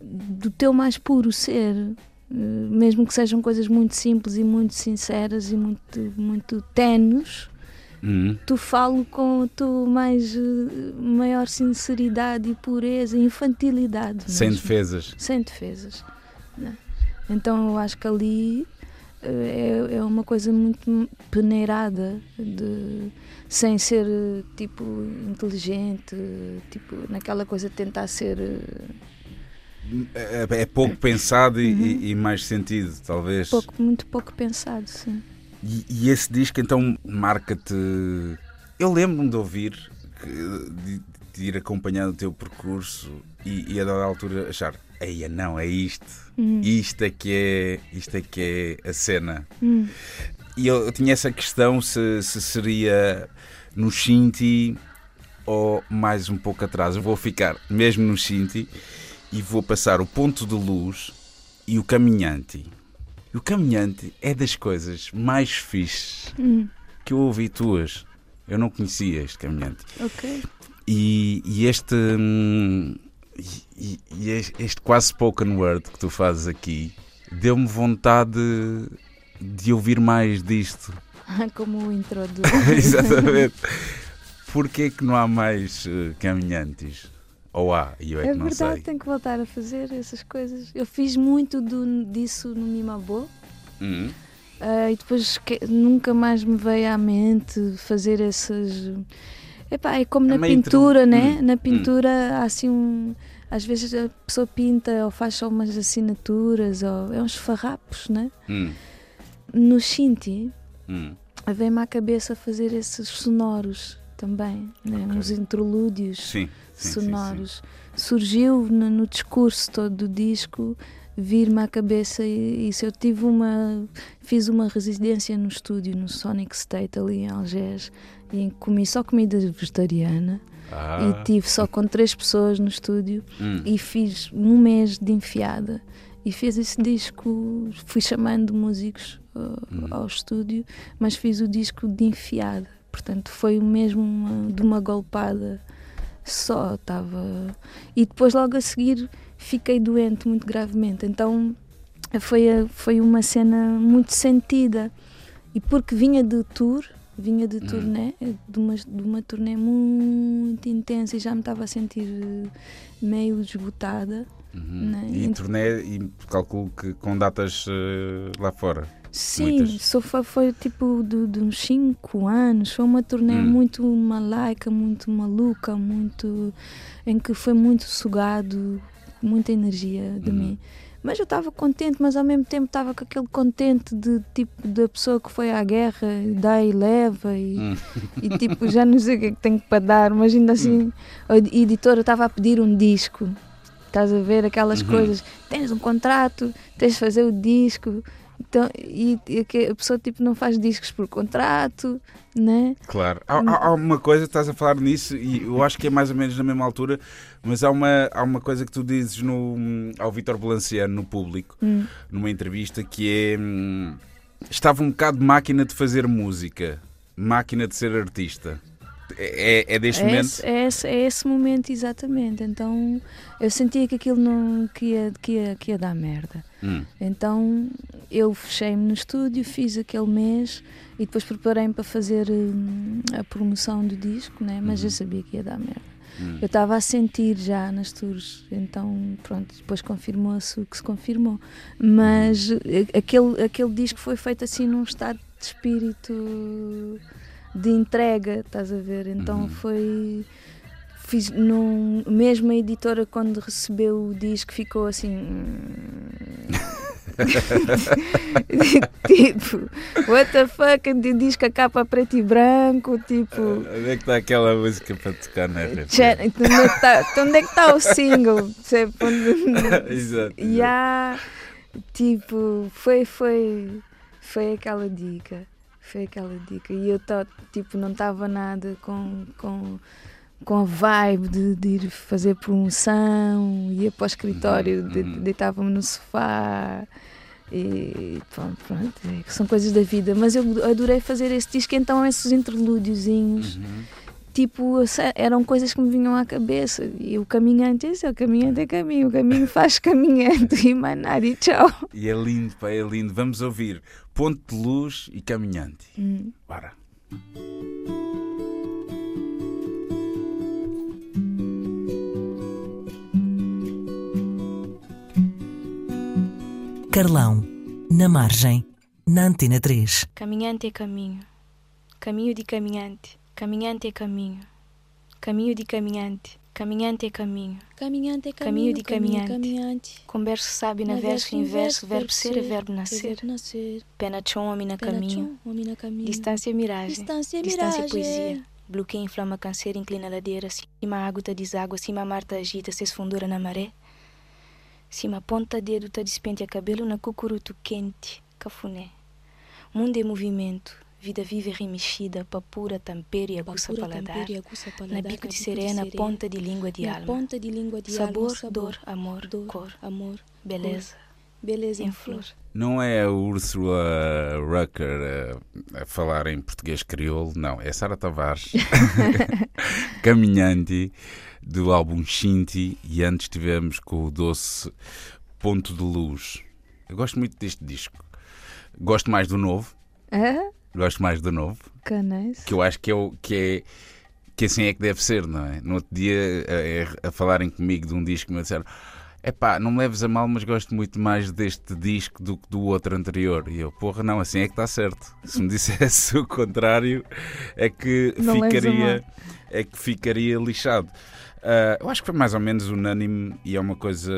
do teu mais puro ser, eh, mesmo que sejam coisas muito simples e muito sinceras e muito, muito tenues, uhum. tu falo com a tua mais, eh, maior sinceridade e pureza e infantilidade. Sem defesas. Sem defesas. Né? Então eu acho que ali é, é uma coisa muito peneirada, de, sem ser tipo inteligente, tipo naquela coisa de tentar ser. É, é pouco pensado e, uhum. e, mais sentido, talvez. Pouco, muito pouco pensado, sim. E, e esse disco então marca-te. Eu lembro-me de ouvir, de, de, ir acompanhando o teu percurso e, e a dada altura achar Eia, não, é isto. Hum. Isto, é que é, isto é que é a cena. Hum. E eu, eu, tinha essa questão se, se seria no Shinti ou mais um pouco atrás. Eu vou ficar mesmo no Shinti e vou passar o ponto de luz e o caminhante. E o caminhante é das coisas mais fixes hum. que eu ouvi tuas. Eu não conhecia este caminhante. Ok. E, e este. Hum, e, e, este quase spoken word que tu fazes aqui deu-me vontade de, ouvir mais disto. Como o intro do. Exatamente. Porquê é que não há mais uh, caminhantes? Ou há, e eu é, é que não verdade, sei. tenho que voltar a fazer essas coisas. Eu fiz muito do, disso no Mimabo. Uhum. Uh, e depois que, nunca mais me veio à mente fazer essas Epá, é como é na pintura, né? Hum. Na hum. pintura há assim um. Às vezes a pessoa pinta ou faz só umas assinaturas ou é uns farrapos, né? Hum. No Shinti hum. vem-me à cabeça fazer esses sonoros também, né? Okay. uns interlúdios sim, sim, sonoros. Sim, Surgiu no, no, discurso todo do disco vir-me à cabeça isso. Eu tive uma. fiz uma residência no estúdio, no Sonic State, ali em Algés e comi só comida vegetariana. Ah. e tive só com três pessoas no estúdio Hum. e fiz um mês de enfiada e fiz esse disco, fui chamando músicos uh, Hum. ao estúdio, mas fiz o disco de enfiada, portanto foi mesmo uma, de uma golpada só, estava... E depois logo a seguir fiquei doente muito gravemente, então foi, foi uma cena muito sentida e porque vinha de tour, vinha de turnê, de uma, de uma turnê muito intensa e já me estava a sentir eh, meio esgotada. Uhum. Né? E Ent- turnê, e calculo que com datas eh, lá fora. Sim, Muitas. só foi, foi tipo de, de uns 5 anos. Foi uma turnê Hum. muito malaica, muito maluca, muito em que foi muito sugado, muita energia de Uhum. mim. Mas eu estava contente, mas ao mesmo tempo estava com aquele contente de tipo da pessoa que foi à guerra, dá e leva e, Hum. e tipo já não sei o que é que tenho para dar, mas ainda assim a editora estava a pedir um disco. Estás a ver aquelas Uhum. coisas, tens um contrato, tens de fazer o disco. Então, e, e a pessoa tipo não faz discos por contrato, né? Claro. Há, há- há uma coisa, estás a falar nisso, e eu acho que é mais ou menos na mesma altura, mas há uma, há uma coisa que tu dizes no, ao Vítor Balanciano no público, Hum. numa entrevista, que é. hum, estava um bocado máquina de fazer música, máquina de ser artista. É, é deste É momento? esse, é, esse, é esse momento exatamente. Então eu sentia que aquilo não que ia, que ia, que ia dar merda. Hum. Então eu fechei-me no estúdio, fiz aquele mês e depois preparei-me para fazer hum, a promoção do disco, né? mas Uhum. eu sabia que ia dar merda. Hum. Eu estava a sentir já nas tours, então pronto, depois confirmou-se o que se confirmou. Mas eh, aquele, aquele disco foi feito assim num estado de espírito de entrega, estás a ver? Então Uhum. foi. Fiz num, mesmo a editora quando recebeu o disco ficou assim. hum. tipo, what the fuck? O disco a capa preto e branco, tipo. Onde é que está aquela música para tocar na rede? Tchê, Então onde é que tá- então onde é que está o single? Onde- Exato. E há, tipo, foi, foi, foi aquela dica. Foi aquela dica. E eu tá, tipo, não estava nada com, com, com a vibe de, de ir fazer promoção, ia para o escritório, Uhum, de- uhum. deitava-me no sofá. E pronto, pronto, é são coisas da vida. Mas eu adorei fazer esse disco, então esses interlúdiozinhos Uhum. Tipo, eram coisas que me vinham à cabeça. E o caminhante, esse é o caminhante é caminho, o caminho faz caminhante e mais nada, e tchau. E é lindo, pá, é lindo. Vamos ouvir Ponte de Luz e Caminhante. Hum. Bora. Carlão, na margem, na Antena 3. Caminhante é caminho, caminho de caminhante, caminhante é caminho, caminho de caminhante, caminhante é caminho. Caminhante é Caminho caminho, de caminhante. caminhante. Com verso sabe na verso inverso, verbo ser e verbo nascer. Pena chão, homem na caminho. Distância miragem. Distância miragem. poesia. Bloqueia inflama câncer, inclina ladeira. Cima água tá deságua, cima mar tá agita, se esfundura na maré. Cima ponta dedo tá despenteia cabelo na cucuruto quente, cafuné. Mundo é movimento, vida remexida, tampere e aguça Papura, paladar. tempero e aguça paladar. Na bico de serena, ponta de língua de alma. ponta de língua de Sabor, alma. dor, amor, dor, cor, amor, beleza, beleza em flor. Não é a Ursula Rucker a, a falar em português crioulo, não. É Sara Tavares, caminhante do álbum Shinti. E antes tivemos com o doce Ponto de Luz. Eu gosto muito deste disco. Gosto mais do novo. Ah, Gosto mais do novo. canais. Que eu acho que é, o- que é que assim é que deve ser, não é? No outro dia, a, a falarem comigo de um disco, me disseram: Epá, não me leves a mal, mas gosto muito mais deste disco do que do outro anterior. E eu, porra, não, assim é que está certo. Se me dissesse o contrário, é que Não ficaria, é que ficaria lixado. Ah, eu acho que foi mais ou menos unânime e é uma coisa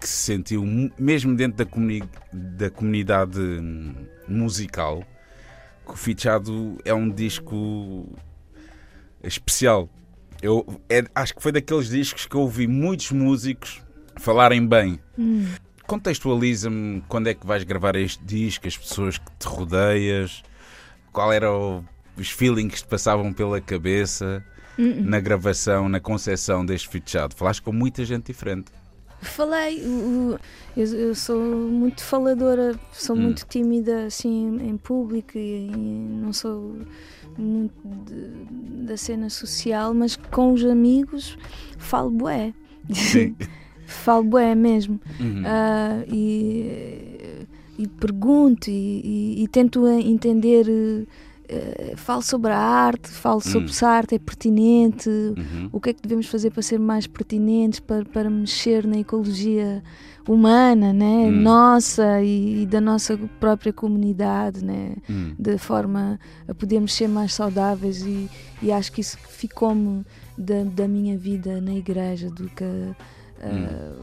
que se sentiu mesmo dentro da, comuni- da comunidade musical Fichado é um disco especial. Eu é- acho que foi daqueles discos que eu ouvi muitos músicos falarem bem. Hum. Contextualiza-me quando é que vais gravar este disco, as pessoas que te rodeias, qual eram os feelings que te passavam pela cabeça. Uh-uh. na gravação, na concepção deste fechado? Falaste com muita gente diferente. Falei, eu, eu sou muito faladora, sou Hum. muito tímida assim em público e, não sou muito de- da cena social, mas com os amigos falo bué. Sim. falo bué mesmo. Uhum. Ah, e, e pergunto e, e- e tento entender. Eh, falo sobre a arte, falo sobre Hum. se a arte é pertinente, Uhum. o que é que devemos fazer para ser mais pertinentes, para, para mexer na ecologia humana, né? Hum. nossa e, e da nossa própria comunidade, né? Hum. de forma a podermos ser mais saudáveis e, e acho que isso ficou-me da, da minha vida na igreja do que ah,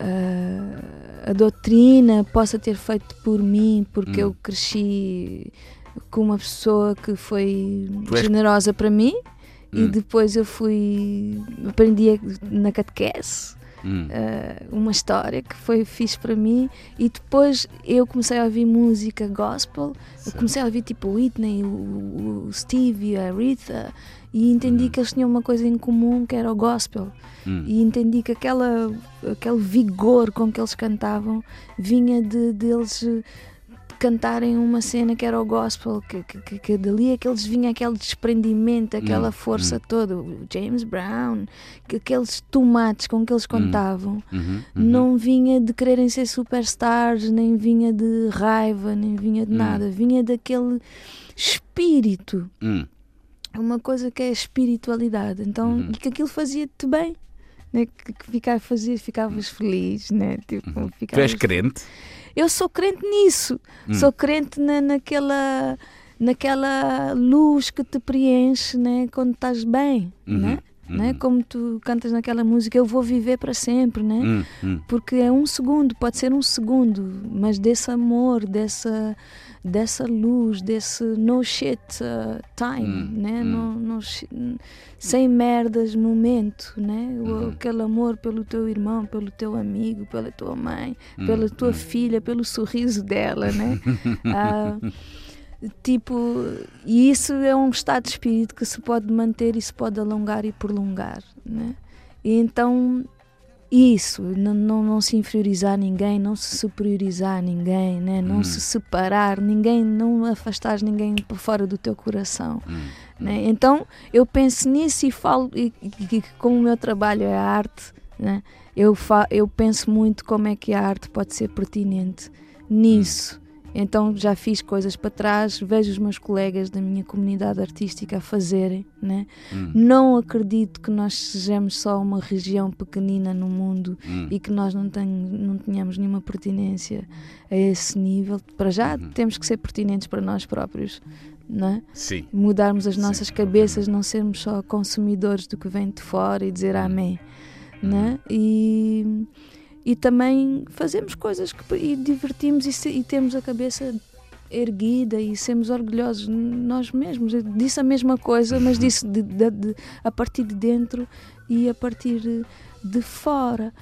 ah, a doutrina possa ter feito por mim porque Hum. eu cresci com uma pessoa que foi Tu és- generosa para mim e Hum. depois eu fui aprendi na catequese Hum. eh, uma história que foi fixe para mim e depois eu comecei a ouvir música gospel comecei a ouvir tipo Whitney, o, o Stevie, a Rita e entendi Hum. que eles tinham uma coisa em comum que era o gospel Hum. e entendi que aquela, aquele vigor com que eles cantavam vinha de deles eh, cantarem uma cena que era o gospel, que, que, que, dali é que eles vinha aquele desprendimento, aquela Hum, força hum. toda, o James Brown, que aqueles tomates com que eles cantavam, Uhum. Uhum. não vinha de quererem ser superstars, nem vinha de raiva, nem vinha de Hum. nada, vinha daquele espírito Hum. é uma coisa que é a espiritualidade. Então, Uhum. e que aquilo fazia-te bem. Né? Que, que fazia, ficavas feliz, né? Tipo, Uhum. Tu ficavas... és crente? Eu sou crente nisso. Hum. Sou crente na, naquela, naquela luz que te preenche, né? Quando estás bem, Uhum. né? né? Uhum. Como tu cantas naquela música, eu vou viver para sempre, né? Hum. Hum. porque é um segundo, pode ser um segundo, mas desse amor, dessa, dessa luz, desse no shit uh, time, Hum, né? hum. No, no sem merdas momento, né? O- Uhum. Aquele amor pelo teu irmão, pelo teu amigo, pela tua mãe, Hum, pela tua hum. filha, pelo sorriso dela, né? Ah, tipo, e isso é um estado de espírito que se pode manter e se pode alongar e prolongar, né? E então isso, não, não, não se inferiorizar ninguém, não se superiorizar ninguém, né? não Hum. se separar ninguém, não afastar ninguém para fora do teu coração. Hum. Né? Então eu penso nisso e falo, e, e- como o meu trabalho é arte, né? eu, fa, eu penso muito como é que a arte pode ser pertinente nisso. Então já fiz coisas para trás, vejo os meus colegas da minha comunidade artística a fazerem. Né? Hum. Não acredito que nós sejamos só uma região pequenina no mundo Hum. e que nós não, não tenhamos nenhuma pertinência a esse nível. Para já Uhum. temos que ser pertinentes para nós próprios. É? Sim. mudarmos as Sim, nossas cabeças, não sermos só consumidores do que vem de fora e dizer amém, né? E, e também fazemos coisas que e divertimos e, se- e temos a cabeça erguida e sermos orgulhosos de nós mesmos. Eu disse a mesma coisa, mas disse de- de- de- a partir de dentro e a partir de fora.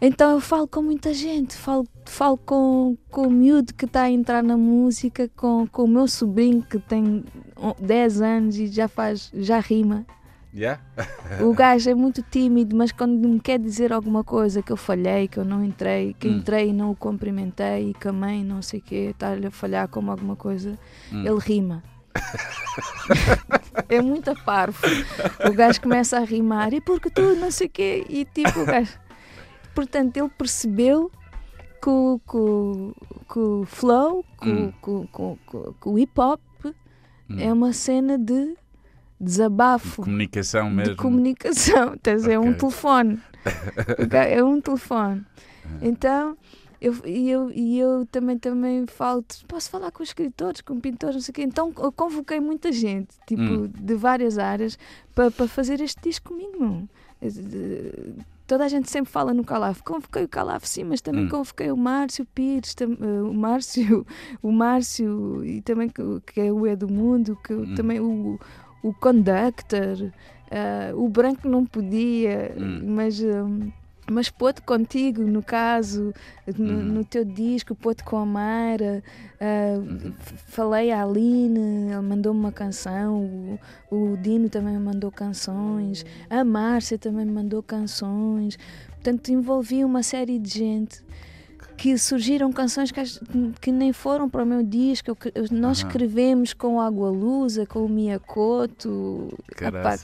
Então eu falo com muita gente, falo, falo com, com o miúdo que está a entrar na música, com, com o meu sobrinho que tem on- 10 anos e já faz, já rima. Yeah? O gajo é muito tímido, mas quando me quer dizer alguma coisa que eu falhei, que eu não entrei, que Hum. entrei e não o cumprimentei, e que a mãe não sei o quê, está-lhe a falhar como alguma coisa, Hum. ele rima. é muito parvo. O gajo começa a rimar, e porque tu não sei o quê, e tipo o gajo. Portanto, ele percebeu que o, que o- que o flow, que, o- Hum. que o- que o hip hop Hum. é uma cena de desabafo Comunicação mesmo. de comunicação. A ver? É um telefone. É um telefone. Então, eu, e eu, e eu também, também falo, posso falar com escritores, com pintores, não sei o quê. Então, eu convoquei muita gente, tipo, Hum. de várias áreas, para fazer este disco comigo. Eh, de- Toda a gente sempre fala no Calaf. Convoquei o Calaf, sim, mas também Hum. convoquei o Márcio Pires, tam- eh, o Márcio, o Márcio, e também que, que é o É do Mundo, que Hum. também o, o Conductor, ah, o branco não podia, Hum. mas hum, Mas pôde contigo, no caso, no, Uhum. no teu disco, pôde com a Mayra, ah, Uhum. f- falei à Aline, ele mandou-me uma canção, o, o Dino também me mandou canções, a Márcia também me mandou canções. Portanto, envolvi uma série de gente que surgiram canções que, que nem foram para o meu disco. eu nós Aham. escrevemos com Água Lusa, com o Miyakoto,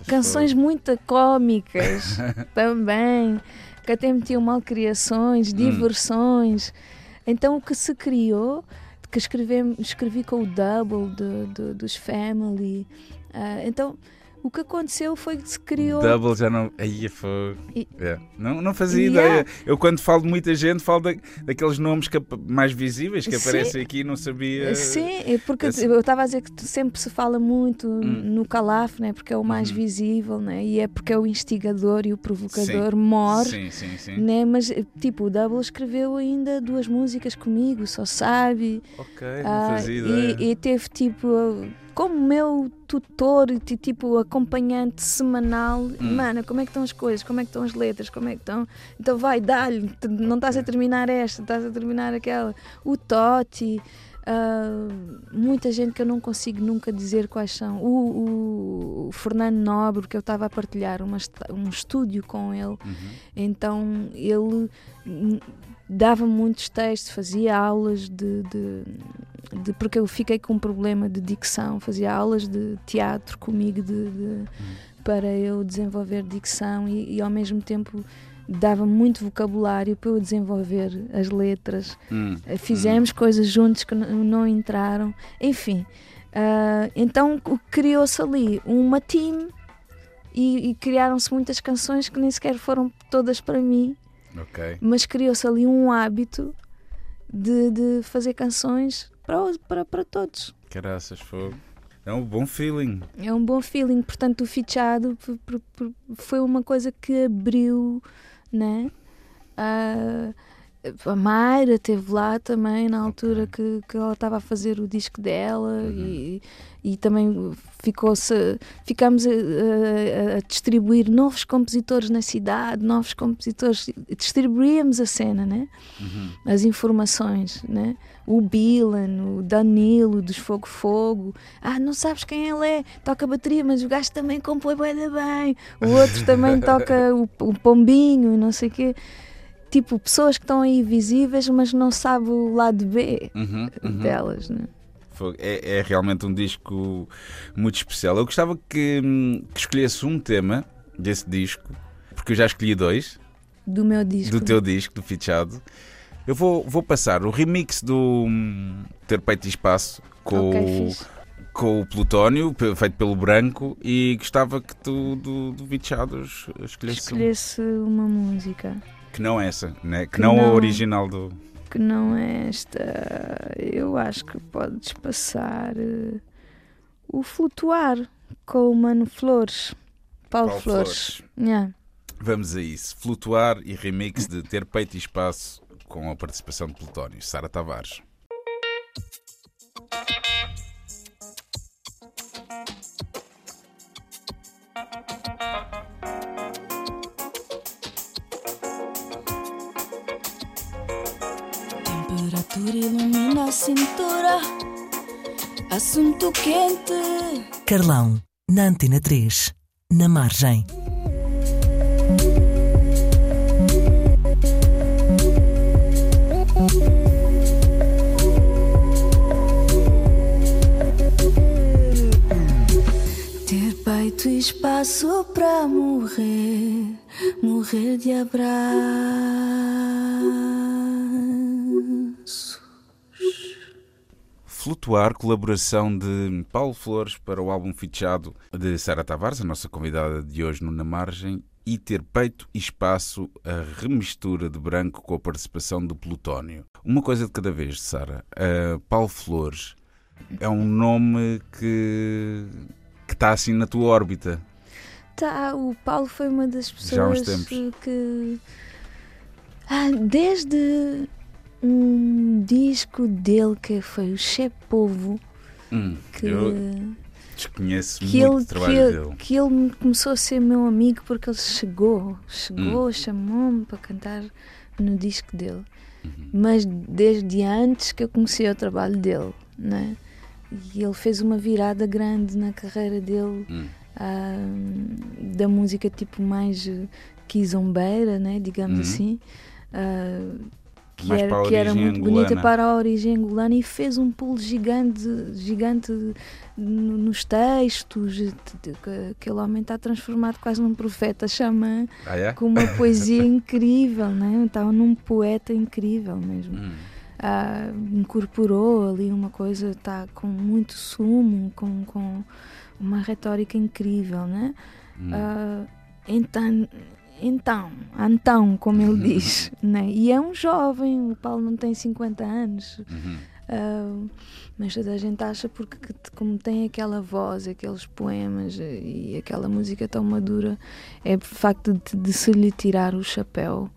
canções muito cómicas também, que até metiam malcriações, Hum. diversões. Então o que se criou, que escrevemos, escrevi com o Double de- de- dos Family. ah, então o que aconteceu foi que se criou. Double já não. Aí é fogo. E- É. Não, não fazia Yeah. ideia. Eu, quando falo de muita gente, falo da- daqueles nomes que, mais visíveis que Sim. aparecem aqui e não sabia. Sim, é porque esse- eu estava a dizer que sempre se fala muito Hum. no Calaf, né? porque é o mais Uhum. visível, né? e é porque é o instigador e o provocador mor. Sim, sim, sim. Né? Mas, tipo, o Double escreveu ainda duas músicas comigo, só sabe. Ok, não Ah, fazia ideia. e, e teve, tipo, como meu tutor, e ti- tipo, acompanhante semanal. Hum. Mana, como é que estão as coisas? Como é que estão as letras? Como é que estão? Então vai, dá-lhe. Não estás a terminar esta, estás a terminar aquela. O Totti. ah, muita gente que eu não consigo nunca dizer quais são. O, o- o Fernando Nobre, que eu estava a partilhar uma um estúdio com ele, Uhum. então ele hum, dava muitos textos, fazia aulas de, de- de- porque eu fiquei com um problema de dicção, fazia aulas de teatro comigo de, de- para eu desenvolver dicção e, e ao mesmo tempo dava muito vocabulário para eu desenvolver as letras. Hum, Eh, Fizemos coisas juntos que não entraram, enfim. ah, então criou-se ali uma team e, e criaram-se muitas canções que nem sequer foram todas para mim, Ok. mas criou-se ali um hábito de, de fazer canções para, para, para todos. Caraças, fogo. É um bom feeling. É um bom feeling, portanto, o fichado foi uma coisa que abriu, né? Ah, a Mayra esteve lá também na altura que, que ela estava a fazer o disco dela e, e também ficou-se ficámos a, a- a distribuir novos compositores na cidade, novos compositores, distribuíamos a cena, né? Uhum. as informações, né? O Bilan, o Danilo dos Fogo Fogo. Ah, não sabes quem ele é? Toca bateria, mas o gajo também compõe bem. O outro também toca o, o pombinho e não sei o quê. Tipo, pessoas que estão aí visíveis, mas não sabe o lado B Uhum, uhum. delas, né? É, é realmente um disco muito especial. Eu gostava que, que escolhesse um tema desse disco, porque eu já escolhi dois. Do meu disco. do teu disco, do Fichado. Eu vou, vou passar o remix do hum, Ter Peito e Espaço com, Ok, o- com o Plutónio, feito pelo Branco, e gostava que tu, do, do Fichados, escolhesse um. Escolhesse uma música Que não essa, né? que, Que não, a não- original do. que não é esta. Eu acho que podes passar eh, o Flutuar com o Mano Flores. Paulo, Paulo Flores. Yeah. Vamos a isso. Flutuar e remix de Ter Peito e Espaço com a participação de Plutónio, Sara Tavares. Temperatura ilumina a cintura. Assunto quente. Carlão, na Antena 3, na margem. Ter peito e espaço para morrer. Morrer de abraço. Flutuar, colaboração de Paulo Flores para o álbum fichado de Sara Tavares, a nossa convidada de hoje no Na Margem, e ter peito e espaço a remistura de branco com a participação do Plutónio. Uma coisa de cada vez, Sara. Uh, Paulo Flores é um nome que está assim na tua órbita. Tá, o Paulo foi uma das Já há uns pessoas tempos. que. Ah, desde um disco dele que foi o Che Povo, Hum, que. eu, desconheço que muito ele, trabalho que, ele, dele. que ele começou a ser meu amigo porque ele chegou, chegou, Hum. chamou-me para cantar no disco dele. Uhum. Mas desde antes que eu conhecia o trabalho dele, né? E ele fez uma virada grande na carreira dele, Hum. ah, da música tipo mais eh, quizombeira, né? Digamos Uhum. assim. ah, que Mais era, que era muito bonita para a origem angolana e fez um pulo gigante, gigante no- nos textos. Aquele homem está transformado quase num profeta xamã, Ah, é? com uma poesia incrível, né? estava num poeta incrível mesmo. Hum. Ah, incorporou ali uma coisa, está com muito sumo, com, com uma retórica incrível, né? Hum. Ah, então, então, então, como ele diz, né? e é um jovem, o Paulo não tem 50 anos, Uhum. ah, mas toda a gente acha porque como tem aquela voz, aqueles poemas eh, e aquela música tão madura, é por facto de, de se lhe tirar o chapéu.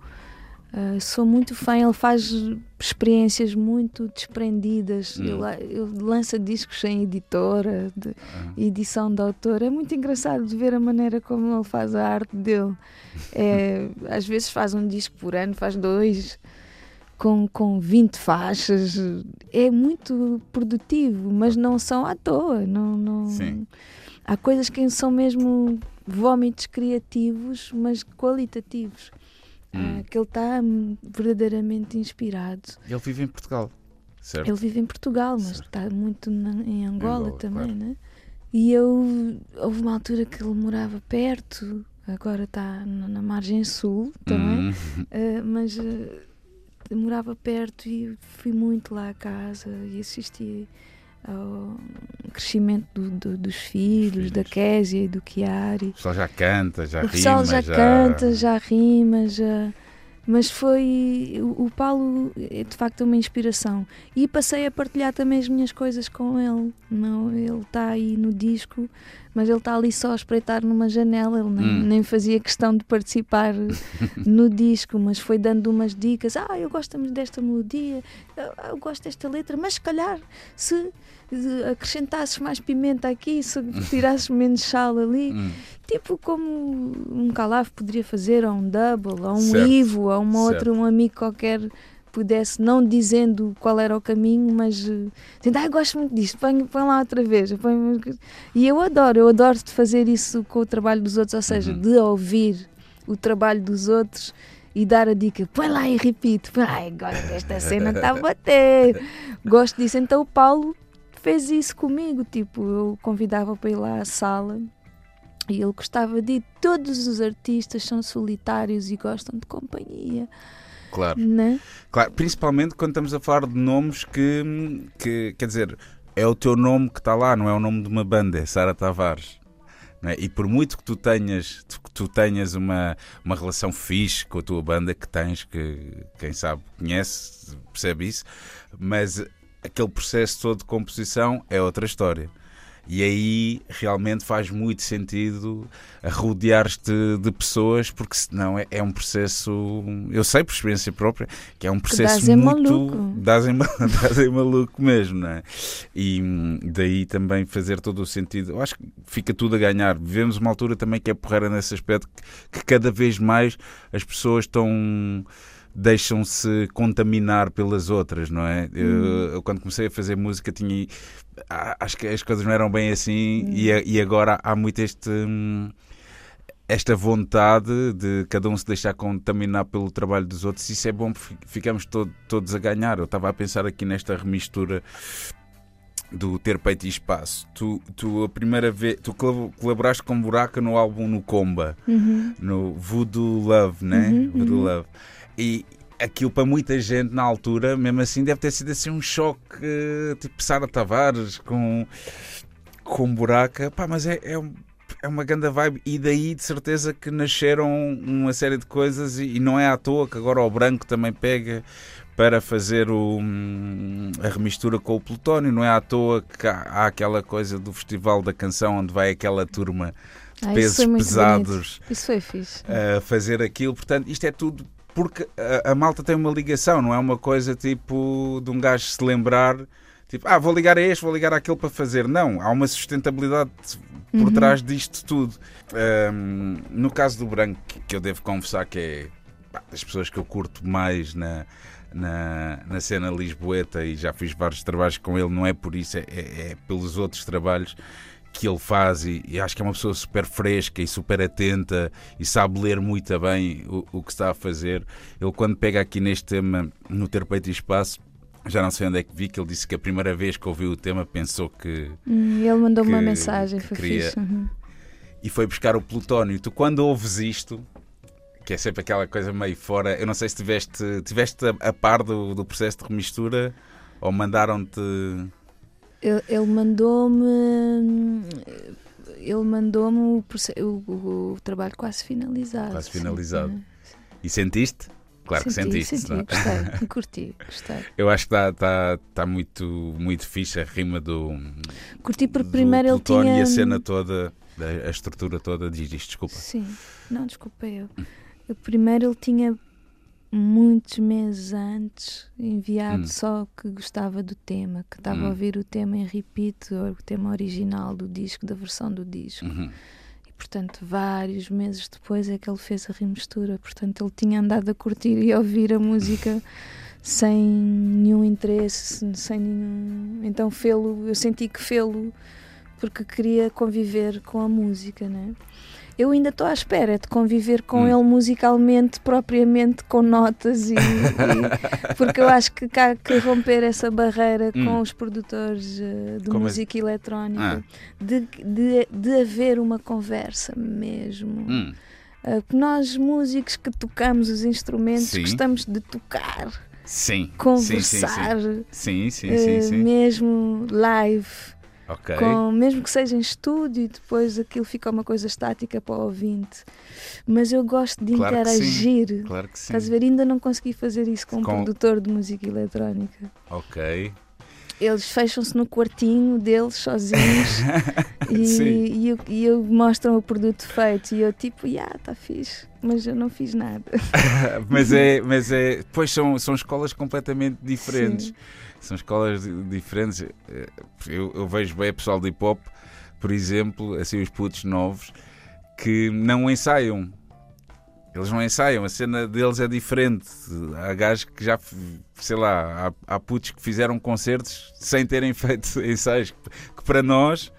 Ah, sou muito fã, ele faz experiências muito desprendidas, Hum. ele, ele lança discos sem editora, de- Ah. edição de autor. É muito engraçado de ver a maneira como ele faz a arte dele. É, às vezes faz um disco por ano, faz dois, com, com 20 faixas. É muito produtivo, mas não são à toa. Não, não... Sim. Há coisas que são mesmo vómitos criativos, mas qualitativos. Hum. Ah, que ele está verdadeiramente inspirado. Ele vive em Portugal, certo? Ele vive em Portugal, mas Certo. está muito na- em Angola, Angola, também, claro. né? E eu houve uma altura que ele morava perto, agora está na, na margem sul também, Hum. eh, mas eh, morava perto e fui muito lá à casa e assisti ao crescimento do- do- dos filhos, da filhos. Késia e do Chiari. O pessoal já canta, já O rima, pessoal já, canta, já rima, já. Mas foi. O, o Paulo é de facto uma inspiração. E passei a partilhar também as minhas coisas com ele. Não, ele está aí no disco, mas ele está ali só a espreitar numa janela. Ele nem, Hum. nem fazia questão de participar no disco, mas foi dando umas dicas. Ah, eu gosto desta melodia, eu, eu gosto desta letra, mas se calhar se acrescentasses mais pimenta aqui, se tirasses menos sal ali. Hum. Tipo como um Calaf poderia fazer, ou um Double, ou um Certo, Ivo, ou uma certo. outra, um amigo qualquer pudesse, não dizendo qual era o caminho, mas eh, dizendo, ah, gosto muito disto, põe, põe lá outra vez. põe- E eu adoro, eu adoro de fazer isso com o trabalho dos outros, ou seja, Uhum. de ouvir o trabalho dos outros e dar a dica, põe lá e repito, põe lá, gosto desta cena, está a bater. Gosto disso. Então o Paulo fez isso comigo, tipo, eu convidava para ir lá à sala e ele gostava de ir. Todos os artistas são solitários e gostam de companhia, Claro. né? claro. Principalmente quando estamos a falar de nomes que, que quer dizer, é o teu nome que está lá, não é o nome de uma banda, é Sara Tavares. é? E por muito que tu tenhas, que tu tenhas uma, uma relação fixe com a tua banda, que tens, que quem sabe conhece, percebe isso, mas aquele processo todo de composição é outra história. E aí realmente faz muito sentido rodear-te de pessoas, porque senão é, é um processo, eu sei por experiência própria, que é um processo dás muito. maluco. Dás em, dás em maluco mesmo, não é? E hum, daí também fazer todo o sentido. Eu acho que fica tudo a ganhar. Vivemos uma altura também que é porreira nesse aspecto, que, que cada vez mais as pessoas estão deixam-se contaminar pelas outras, não é? Eu, eu quando comecei a fazer música tinha acho que as coisas não eram bem assim e, a- e agora há muito este hum, esta vontade de cada um se deixar contaminar pelo trabalho dos outros, isso é bom porque ficamos to- todos a ganhar. Eu estava a pensar aqui nesta remistura do Ter Peito e Espaço. Tu, tu a primeira vez, tu colab- colaboraste com Buraca no álbum No Comba, Uhum. no Voodoo Love, né? Uhum, Voodoo uhum. Love. E aquilo para muita gente na altura, mesmo assim, deve ter sido assim um choque, tipo Sara Tavares com, com Buraca. Pá, mas é, é, é uma grande vibe. E daí, de certeza, que nasceram uma série de coisas. E, e não é à toa que agora o Branco também pega para fazer o, hum, a remistura com o Plutónio. Não é à toa que há, há aquela coisa do Festival da Canção onde vai aquela turma de Ah, pesos pesados a fazer aquilo. Portanto, isto é tudo porque a, a malta tem uma ligação, não é uma coisa tipo de um gajo se lembrar tipo, ah, vou ligar a este, vou ligar àquele para fazer. Não, há uma sustentabilidade por Uhum. trás disto tudo. Ahm, no caso do Branco, que eu devo confessar que é pá, das pessoas que eu curto mais na, na, na cena lisboeta e já fiz vários trabalhos com ele, não é por isso, é, é- é pelos outros trabalhos que ele faz e, e acho que é uma pessoa super fresca e super atenta e sabe ler muito bem o, o que está a fazer. Ele quando pega aqui neste tema, no Ter Peito e Espaço, já não sei onde é que vi, que ele disse que a primeira vez que ouviu o tema pensou que... Hum, ele mandou-me uma que- mensagem, que foi queria- fixe. uhum. e foi buscar o plutónio. Tu quando ouves isto, que é sempre aquela coisa meio fora, eu não sei se tiveste, tiveste a, a par do, do processo de remistura ou mandaram-te. Ele, ele mandou-me. Ele mandou-me o, o- o- trabalho quase finalizado. Quase sim. finalizado. Uhum. E sentiste? Claro que Senti, sentiste. Senti, é? gostei, curti, gostei. Eu acho que está tá, tá muito, muito fixe a rima do. Curti porque do primeiro ele tinha. e a cena toda, a, estrutura toda. Diz isto, desculpa. Sim, não, desculpa. Eu primeiro ele tinha muitos meses antes enviado Hum. só que gostava do tema, que estava Hum. a ouvir o tema em repeat, o tema original do disco, da versão do disco. Uhum. E portanto, vários meses depois é que ele fez a remistura. Portanto, ele tinha andado a curtir e a ouvir a música sem nenhum interesse, sem nenhum. Então, fê-lo, eu senti que fê-lo porque queria conviver com a música, né? Eu ainda estou à espera de conviver com Hum. ele musicalmente, propriamente com notas, e, e- porque eu acho que há que romper essa barreira Hum. com os produtores eh, de Como é- música eletrónica Ah. de, de, de haver uma conversa mesmo. Hum. Uh, nós, músicos que tocamos os instrumentos, Sim. gostamos de tocar, Sim. conversar, Sim, sim, sim. sim, uh, sim. mesmo live, Ok. com, mesmo que seja em estúdio e depois aquilo fica uma coisa estática para o ouvinte. Mas eu gosto de Claro que interagir. Claro que sim. Estás a ver? Ainda não consegui fazer isso com um Com- produtor de música eletrónica. Ok. Eles fecham-se no quartinho deles, sozinhos, e, e, eu- e eu mostram o produto feito. E eu, tipo, já, está fixe, mas eu não fiz nada. mas é, mas é, pois são, são escolas completamente diferentes. Sim. São escolas di- diferentes. Eh, Eu, eu vejo bem pessoal de hip hop, por exemplo, assim os putos novos, que não ensaiam. Eles não ensaiam, a cena deles é diferente. Há gajos que já, sei lá, há, há putos que fizeram concertos sem terem feito ensaios, que, que para nós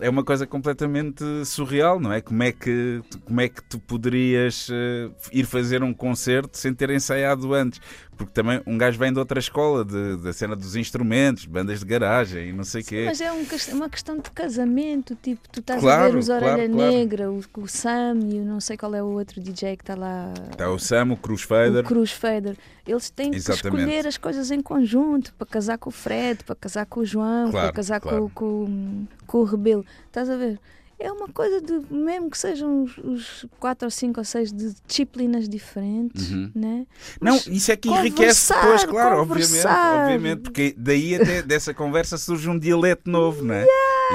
é uma coisa completamente surreal, não é? Como é que, como é que tu poderias eh, ir fazer um concerto sem ter ensaiado antes? Porque também um gajo vem de outra escola, de- da cena dos instrumentos, bandas de garagem e não sei o quê. Mas é um ques- uma questão de casamento, tipo, tu estás a Claro, ver os Orelha claro, claro. Negra, o, o Sam e o não sei qual é o outro DJ que está lá. Está o Sam, o Cruz Fader. O Cruz Fader. Eles têm Exatamente. que escolher as coisas em conjunto para casar com o Fred, para casar com o João, Claro, para casar claro. com, com, com o Rebelo. Estás a ver? É uma coisa de, mesmo que sejam os, os quatro ou cinco ou seis de disciplinas diferentes, Uhum. né? Não, Mas isso é que enriquece depois, claro, obviamente, obviamente, porque daí até dessa conversa surge um dialeto novo, não é? E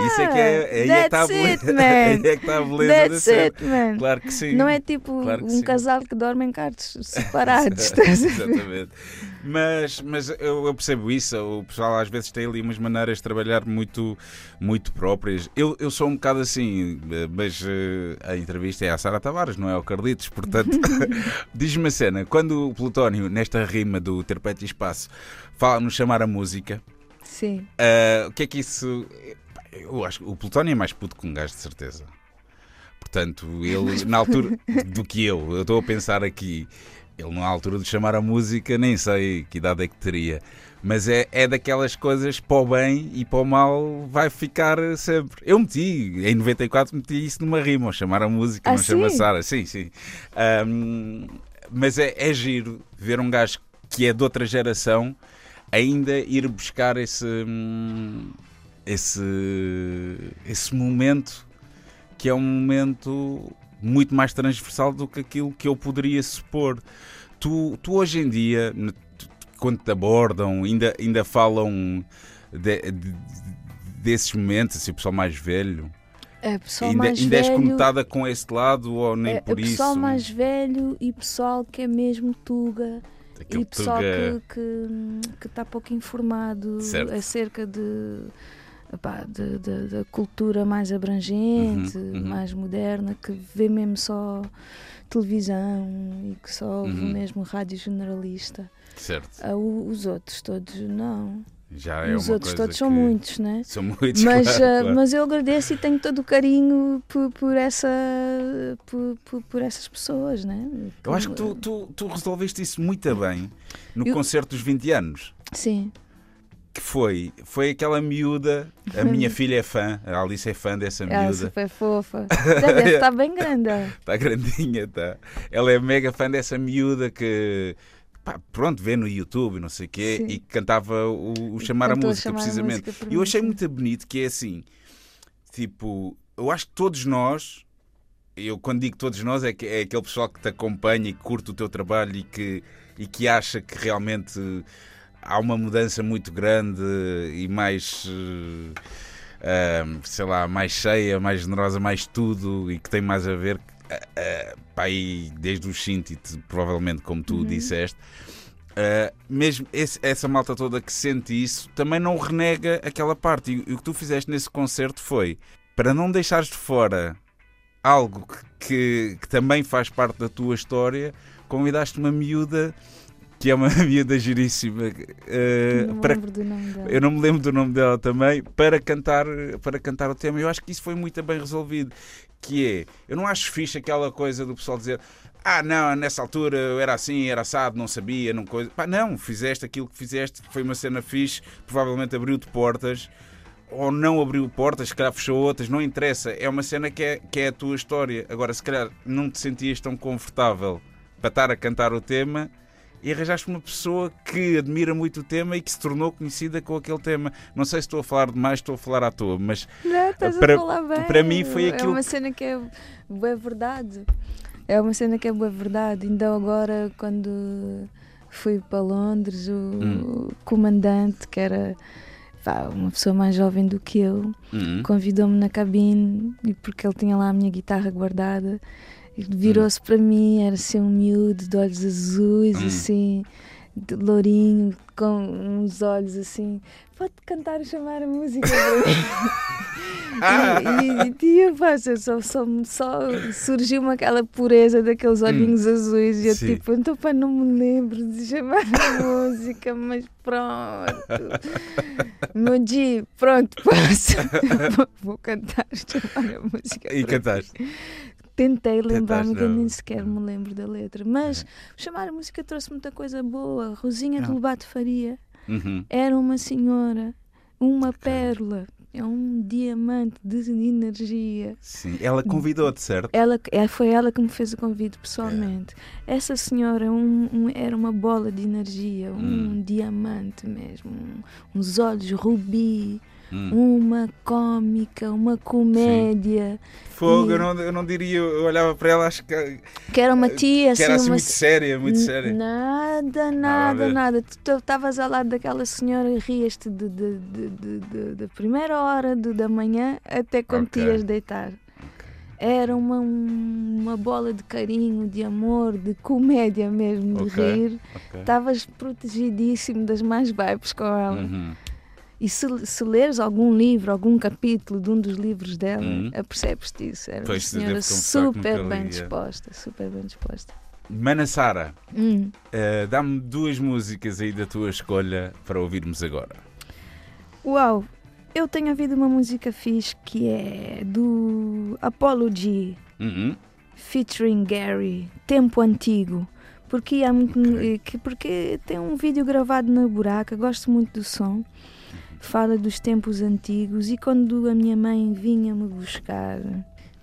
Isso é que é, é que está a That's beleza, it, man. é que está a beleza da That's cena. it, man. Claro que sim. Não é tipo Claro um sim. casal que dorme em quartos separados. Exatamente. Mas, mas eu, eu percebo isso. O pessoal às vezes tem ali umas maneiras de trabalhar muito, muito próprias. Eu, eu sou um bocado assim, mas eh, a entrevista é à Sara Tavares, não é ao Carlitos. Portanto, diz-me a cena: quando o Plutónio, nesta rima do Terpete e Espaço, fala-nos chamar a música, Sim. ah, o que é que isso. Eu acho que o Plutónio é mais puto que um gajo, de certeza. Portanto, ele, na altura do que eu, eu estou a pensar aqui, ele na altura de chamar a música, nem sei que idade é que teria, mas é, é daquelas coisas para o bem e para o mal vai ficar sempre. Eu meti, em 94, meti isso numa rima, ao chamar a música, Ah, não chama sim? Sara, sim, sim. Ahm, mas é, é giro ver um gajo que é de outra geração ainda ir buscar esse, hum, esse, esse momento que é um momento muito mais transversal do que aquilo que eu poderia supor. Tu, tu hoje em dia, quando te abordam, ainda, ainda falam de- de- desses momentos, assim, o pessoal mais velho, É pessoal ainda, mais ainda és velho. conotada com esse lado ou nem por isso? pessoal mais velho e pessoal que é mesmo tuga e pessoal que está pouco informado certo. acerca de, epá, de, de, da cultura mais abrangente, Uhum, uhum. mais moderna, que vê mesmo só televisão e que só ouve Uhum. mesmo rádio generalista. Certo. O- os outros todos não. Já é os outros todos são muitos, né? São muitos, Mas, claro, ah, claro. mas eu agradeço e tenho todo o carinho por, por, essa, por, por, por essas pessoas, né? Eu acho que tu, tu, tu resolveste isso muito bem no Eu- concerto dos 20 anos. Sim, Que foi, foi aquela miúda, a minha filha é fã, a Alice é fã dessa ela é miúda. super fofa. Já deve estar bem grande. Está grandinha, tá. Ela é mega fã dessa miúda que. pá, pronto, vê no YouTube e não sei o quê Sim. e cantava o, o Chamar a Música, Chamar a precisamente. Música por E eu achei muito bonito que é assim, tipo, eu acho que todos nós, eu quando digo todos nós, é, que, é aquele pessoal que te acompanha e que curte o teu trabalho e que, e que acha que realmente há uma mudança muito grande e mais. eh, ah, sei lá, mais cheia, mais generosa, mais tudo e que tem mais a ver ah, ah, pá, aí desde os Shintit, provavelmente, como tu Uhum. disseste. ah, mesmo esse- essa malta toda que sente isso também não renega aquela parte. E, e o que tu fizeste nesse concerto foi para não deixares de fora algo que, que, que também faz parte da tua história, convidaste uma miúda que é uma miúda giríssima ah, não para lembro do nome dela. eu não me lembro do nome dela também, para cantar, para cantar o tema. Eu acho que isso foi muito bem resolvido. Que é, eu não acho fixe aquela coisa do pessoal dizer ah, não, nessa altura eu era assim, era assado, não sabia, não coisa. Pá, não, fizeste aquilo que fizeste, foi uma cena fixe, provavelmente abriu-te portas, ou não abriu portas, se calhar fechou outras, não interessa. É uma cena que é, que é a tua história. Agora, se calhar não te sentias tão confortável para estar a cantar o tema e arranjaste uma pessoa que admira muito o tema e que se tornou conhecida com aquele tema. Não sei se estou a falar demais, estou a falar à toa, mas Não, estás para- a falar bem. para mim foi É aquilo uma que- cena que é boa verdade. É uma cena que é boa verdade. Então agora quando fui para Londres, o Hum. comandante, que era vá, uma pessoa mais jovem do que eu, Hum, convidou-me na cabine e porque ele tinha lá a minha guitarra guardada virou-se para mim, era assim um miúdo de olhos azuis, Hum. assim, de lourinho, com uns olhos assim, pode cantar e chamar a música para mim. e, e, e eu faço, só, só, só surgiu-me aquela pureza daqueles olhinhos azuis e eu Sim. tipo, então pá, não me lembro de chamar a música, mas pronto. Meu G, pronto, posso. vou, vou cantar, chamar a música. e cantaste. ti. Tentei lembrar-me que nem sequer me lembro da letra, mas chamar a música trouxe muita coisa boa. Rosinha de Não. Lobato Faria Uhum. era uma senhora, uma pérola, é um diamante de energia. Sim, ela convidou-te, certo? Ela, é, foi ela que me fez o convite pessoalmente. Essa senhora um- um- era uma bola de energia, um Hum. diamante mesmo, um- uns olhos rubi, Hum. uma cómica, uma comédia, Fogo, e- eu não, eu não diria, eu olhava para ela, acho que, que era uma tia, que era assim, assim uma muito séria, muito séria. Nada, nada, nada. Tu tu estavas ao lado daquela senhora e rias-te de, de, de, de- de- da primeira hora do- da manhã até quando te Ok. ias deitar. Era uma, um- uma bola de carinho, de amor, de comédia mesmo, de Ok. rir. Estavas protegidíssimo das mais vibes com ela. Uhum. E se, se leres algum livro, algum capítulo de um dos livros dela, Uhum. apercebes-te isso. Era Pois, uma senhora super bem é. disposta, super bem disposta. Mana Sara, Hum. eh, dá-me duas músicas aí da tua escolha para ouvirmos agora. Uau, eu tenho ouvido uma música fixe que é do Apology, Uhum. featuring Gary, Tempo Antigo. Porque, há muito, Ok. que- porque tem um vídeo gravado na buraca, gosto muito do som. Fala dos tempos antigos e quando a minha mãe vinha me buscar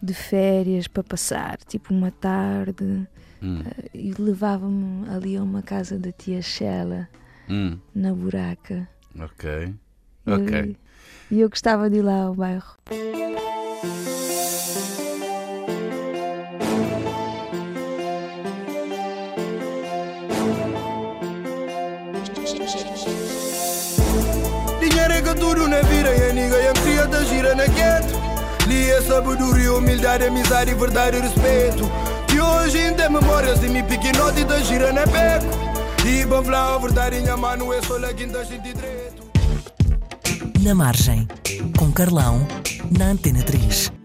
de férias para passar, tipo uma tarde, Hum. e levava-me ali a uma casa da tia Shella, Hum. na buraca. Ok. E- Ok. E eu gostava de ir lá ao bairro. Que tudo na vida e a nigga e a cria da gira na gueto Li é sabedoria, humildade, amizade, verdade e respeito E hoje ainda é memórias de me piquinote da gira na beco E bavla, verdade, minha mano, é só lá quinta, senti direito. Na Margem, com Carlão, na Antena 3.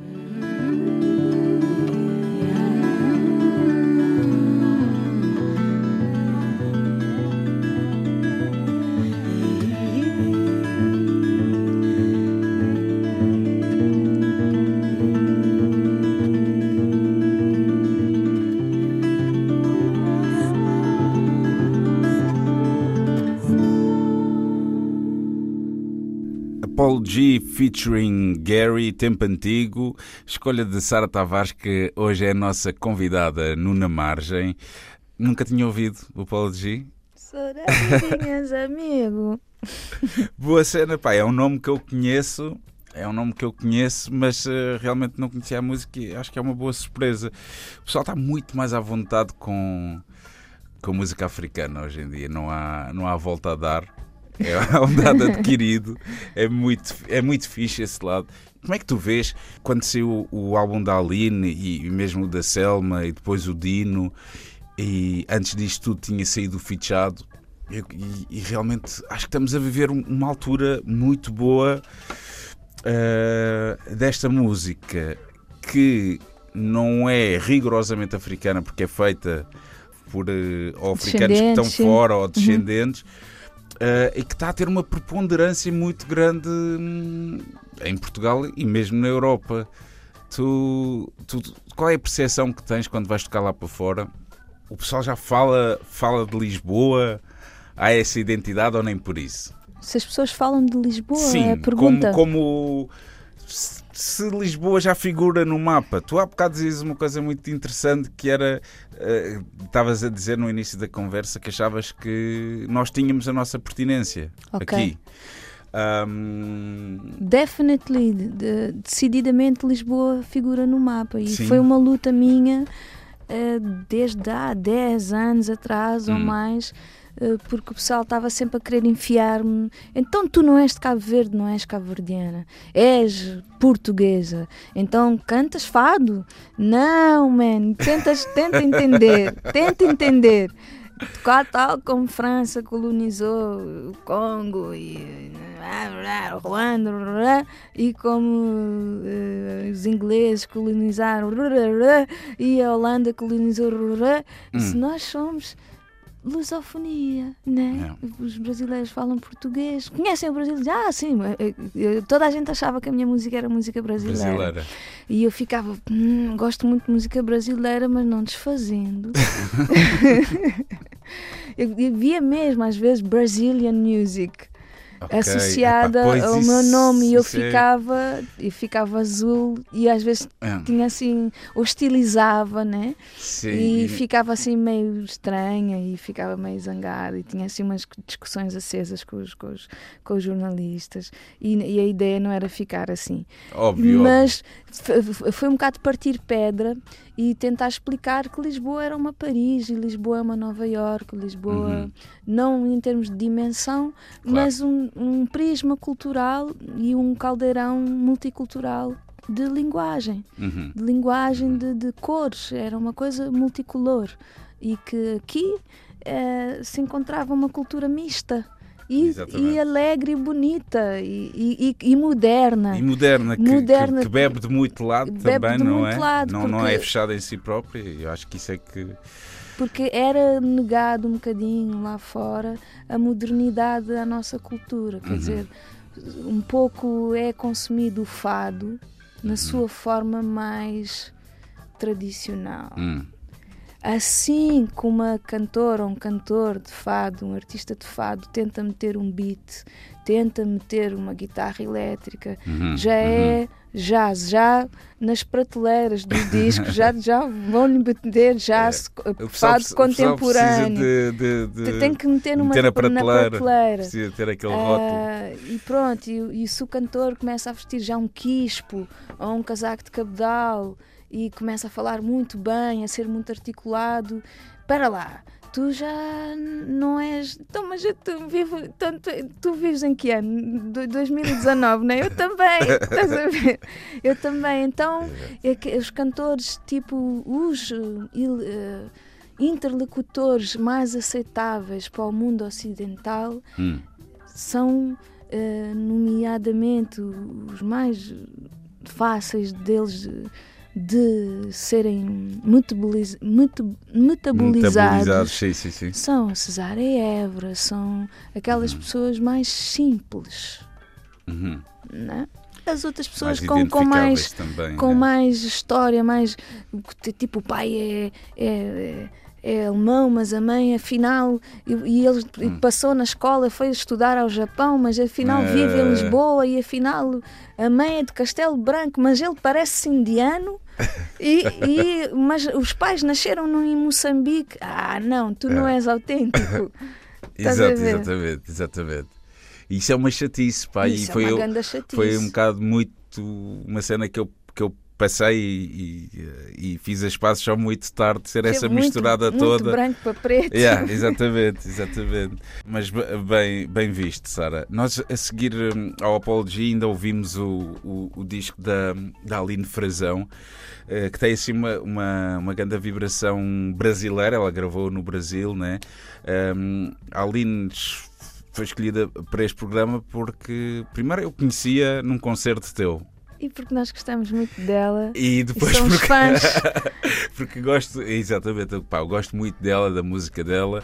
G featuring Gary, Tempo Antigo, escolha de Sara Tavares, que hoje é a nossa convidada no Na Margem. Nunca tinha ouvido o Paul G? Saudades, amigo. Boa cena, pá, é um nome que eu conheço, é um nome que eu conheço, mas uh, realmente não conhecia a música e acho que é uma boa surpresa. O pessoal está muito mais à vontade com, com música africana hoje em dia, não há, não há volta a dar. É um dado adquirido, é muito, é muito fixe esse lado. Como é que tu vês quando saiu o, álbum da Aline e, mesmo o da Selma e depois o Dino e antes disto tudo tinha saído o fichado e, e, realmente acho que estamos a viver uma altura muito boa uh, desta música que não é rigorosamente africana porque é feita por uh, ou africanos que estão fora ou descendentes. Uhum Uh, e que está a ter uma preponderância muito grande hum, em Portugal e mesmo na Europa. Tu, tu, qual é a percepção que tens quando vais tocar lá para fora? O pessoal já fala, fala de Lisboa? Há essa identidade ou nem por isso? Se as pessoas falam de Lisboa, Sim, é a pergunta. Como, como se Lisboa já figura no mapa. Tu há bocado dizias uma coisa muito interessante que era. Uh, estavas a dizer no início da conversa que achavas que nós tínhamos a nossa pertinência okay. aqui. Um... Definitely, de, decididamente Lisboa figura no mapa e Sim. foi uma luta minha uh, desde há 10 anos atrás hum. ou mais eh, porque o pessoal estava sempre a querer enfiar-me. Então tu não és de Cabo Verde, não és cabo-verdiana, és portuguesa, então cantas fado? Não, man, Tentas, tenta entender, tenta entender. Tal como França colonizou o Congo e Ruanda e como uh, os ingleses colonizaram e a Holanda colonizou hum. se nós somos lusofonia, né? É. Os brasileiros falam português, conhecem o Brasil? Ah, sim, toda a gente achava que a minha música era música brasileira. brasileira. E eu ficava, hum, gosto muito de música brasileira, mas não desfazendo. eu, eu via mesmo, às vezes, Brazilian music okay. associada ao meu nome e eu é- ficava e ficava azul e às vezes é. tinha assim hostilizava né Sim. e ficava assim meio estranha e ficava meio zangada e tinha assim umas discussões acesas com os, com os, com os jornalistas e, e, a ideia não era ficar assim óbvio, mas óbvio. foi um bocado partir pedra e tentar explicar que Lisboa era uma Paris e Lisboa é uma Nova York, Lisboa uhum. não em termos de dimensão, claro. mas um, um prisma cultural e um caldeirão multicultural de linguagem, uhum. de linguagem uhum. de, de, cores, era uma coisa multicolor e que aqui eh, se encontrava uma cultura mista e, e, alegre e bonita e, e, e, moderna. E moderna, que, moderna, que, que bebe de muito lado também, não é? Lado, não, não é fechada em si própria. Eu acho que isso é que. Porque era negado um bocadinho lá fora a modernidade da nossa cultura. Quer uhum. dizer, um pouco é consumido o fado na uhum. sua forma mais tradicional. Uhum. Assim como uma cantora, um cantor de fado, um artista de fado tenta meter um beat, tenta meter uma guitarra elétrica, uhum, já é uhum. jazz, já nas prateleiras dos discos, já, já vão-lhe meter jazz, é. fado contemporâneo. De, de, de, Tem que meter numa meter na prateleira. Na prateleira. Precisa ter aquele uh, rótulo. E pronto, e, e se o cantor começa a vestir já um quispo ou um casaco de cabedal e começa a falar muito bem, a ser muito articulado. Para lá, tu já não és. Então, mas tu, vivo, tanto, tu vives em que ano? 2019, não é? Eu também, estás a ver? Eu também. Então, é que os cantores, tipo os uh, interlocutores mais aceitáveis para o mundo ocidental Hum. são, eh, nomeadamente, os mais fáceis deles de, de serem metaboliz, meta- metabolizados. Metabolizados, sim, sim, sim. São a Cesária Évora, são aquelas Uhum. pessoas mais simples. Uhum. Né? As outras pessoas Mais com, com mais também. com né? mais história, mais tipo o pai é, é, é- é alemão, mas a mãe afinal e, e ele Hum. passou na escola, foi estudar ao Japão, mas afinal vive em É. Lisboa e afinal a mãe é de Castelo Branco, mas ele parece indiano. E, e- mas os pais nasceram em Moçambique. Ah, não, tu não É. és autêntico. Exato, exatamente, exatamente. Isso é uma chatice, pá, e Isso foi, é eu- uma chatice. foi um bocado muito uma cena que eu, que eu passei e, e, e fiz as pazes só muito tarde de ser Teve essa muito- misturada muito toda. branco para preto. Yeah, exatamente, exatamente. Mas be- bem, bem visto, Sara. Nós a seguir hum, ao Apology ainda ouvimos o, o, o disco da, da Aline Frazão, eh, que tem assim uma, uma, uma grande vibração brasileira. Ela gravou no Brasil, né? Um, a Aline foi escolhida para este programa porque, primeiro, eu conhecia num concerto teu. E porque nós gostamos muito dela. E E depois somos porque, fãs. porque gosto, exatamente, pá, eu gosto muito dela, da música dela.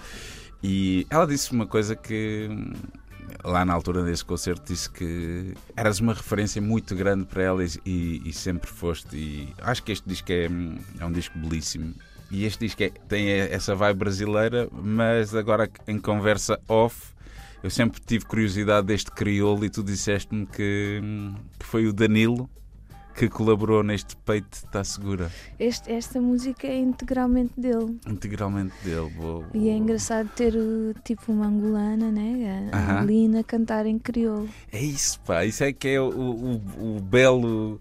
E ela disse uma coisa que lá na altura desse concerto disse que eras uma referência muito grande para ela e, e- e sempre foste. E acho que este disco é, é um disco belíssimo. E este disco é- tem essa vibe brasileira, mas agora em conversa off. Eu sempre tive curiosidade deste crioulo e tu disseste-me que, que foi o Danilo que colaborou neste Peito Está Segura. Este- esta música é integralmente dele. Integralmente dele. Vou, E é engraçado ter uh, tipo uma angolana, né? A, a Aham. Lina cantar em crioulo. É isso, pá. Isso é que é o, o, o belo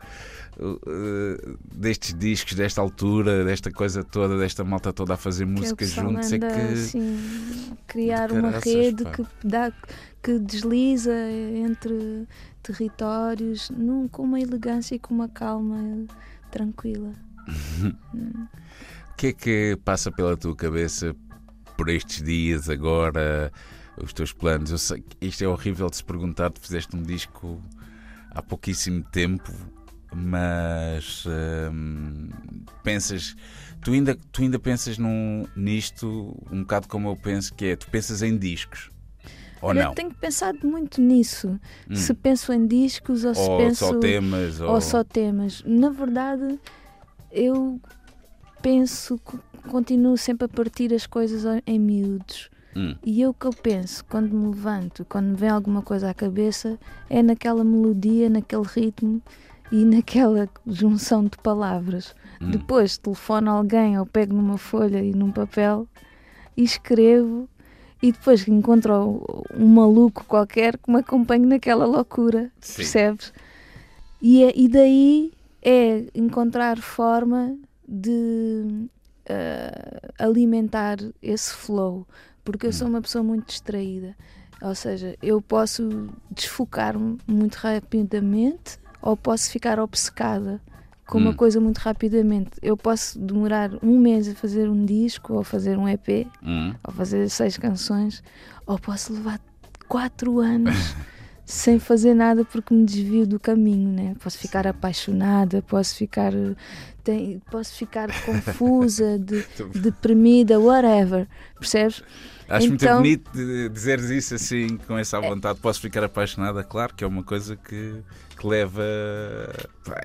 uh, uh, destes discos, desta altura, desta coisa toda, desta malta toda a fazer que é música juntos. É que. assim, criar uma rede pá. que, dá, que desliza entre territórios num, com uma elegância e com uma calma tranquila. O que é que passa pela tua cabeça por estes dias agora? Os teus planos? Eu sei que isto é horrível de se perguntar. Tu fizeste um disco há pouquíssimo tempo, mas hum, pensas. Tu ainda, tu ainda pensas num, nisto um bocado como eu penso, que é tu pensas em discos. Ou Olha, não? tenho pensado muito nisso. Hum. Se penso em discos ou se ou penso só temas? Ou, ou só temas. Na verdade, eu penso, co- continuo sempre a partir as coisas em miúdos. Hum, E eu que eu penso quando me levanto, quando me vem alguma coisa à cabeça, é naquela melodia, naquele ritmo e naquela junção de palavras. hum. Depois telefono alguém ou pego numa folha e num papel e escrevo e depois encontro um maluco qualquer que me acompanhe naquela loucura, Sim. percebes? E, é- e daí é encontrar forma de ah, alimentar esse flow, porque eu sou uma pessoa muito distraída. Ou seja, eu posso desfocar-me muito rapidamente ou posso ficar obcecada com uma Hum. coisa muito rapidamente. Eu posso demorar um mês a fazer um disco ou fazer um EP Hum. ou fazer seis canções, ou posso levar quatro anos sem fazer nada porque me desvio do caminho, né? Posso ficar apaixonada, posso ficar, tem- posso ficar confusa, de- deprimida, whatever, percebes? Acho muito Então- bonito de dizeres isso assim, com essa vontade. Posso ficar apaixonada, claro, que é uma coisa que, que leva.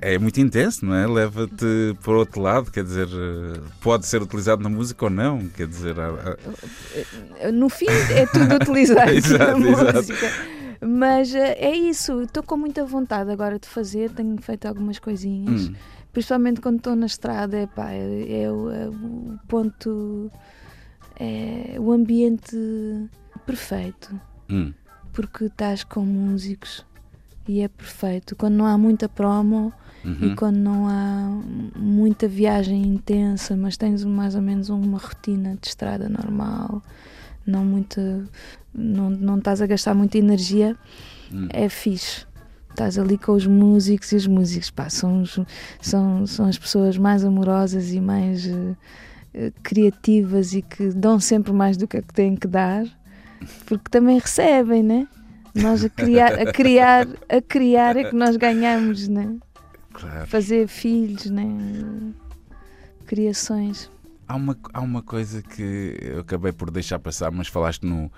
É muito intenso, não é? Leva-te para outro lado, quer dizer, pode ser utilizado na música ou não, quer dizer. há- há- No fim é tudo utilizado Exato, na exato. música. Mas eh, é isso, estou com muita vontade agora de fazer, tenho feito algumas coisinhas. Hum, principalmente quando estou na estrada, é, pá, é, é o, é o ponto, é o ambiente perfeito, hum, porque estás com músicos e é perfeito. Quando não há muita promo uhum. e quando não há muita viagem intensa, mas tens mais ou menos uma rotina de estrada normal, não muita, não, não estás a gastar muita energia, Hum. é fixe. Estás ali com os músicos e os músicos pá, são, os- são, são as pessoas mais amorosas e mais eh, criativas e que dão sempre mais do que têm que dar, porque também recebem, né? Nós a criar, a criar, a criar é que nós ganhamos, né? Claro. Fazer filhos, né? Criações. Há uma, há uma coisa que eu acabei por deixar passar, mas falaste no,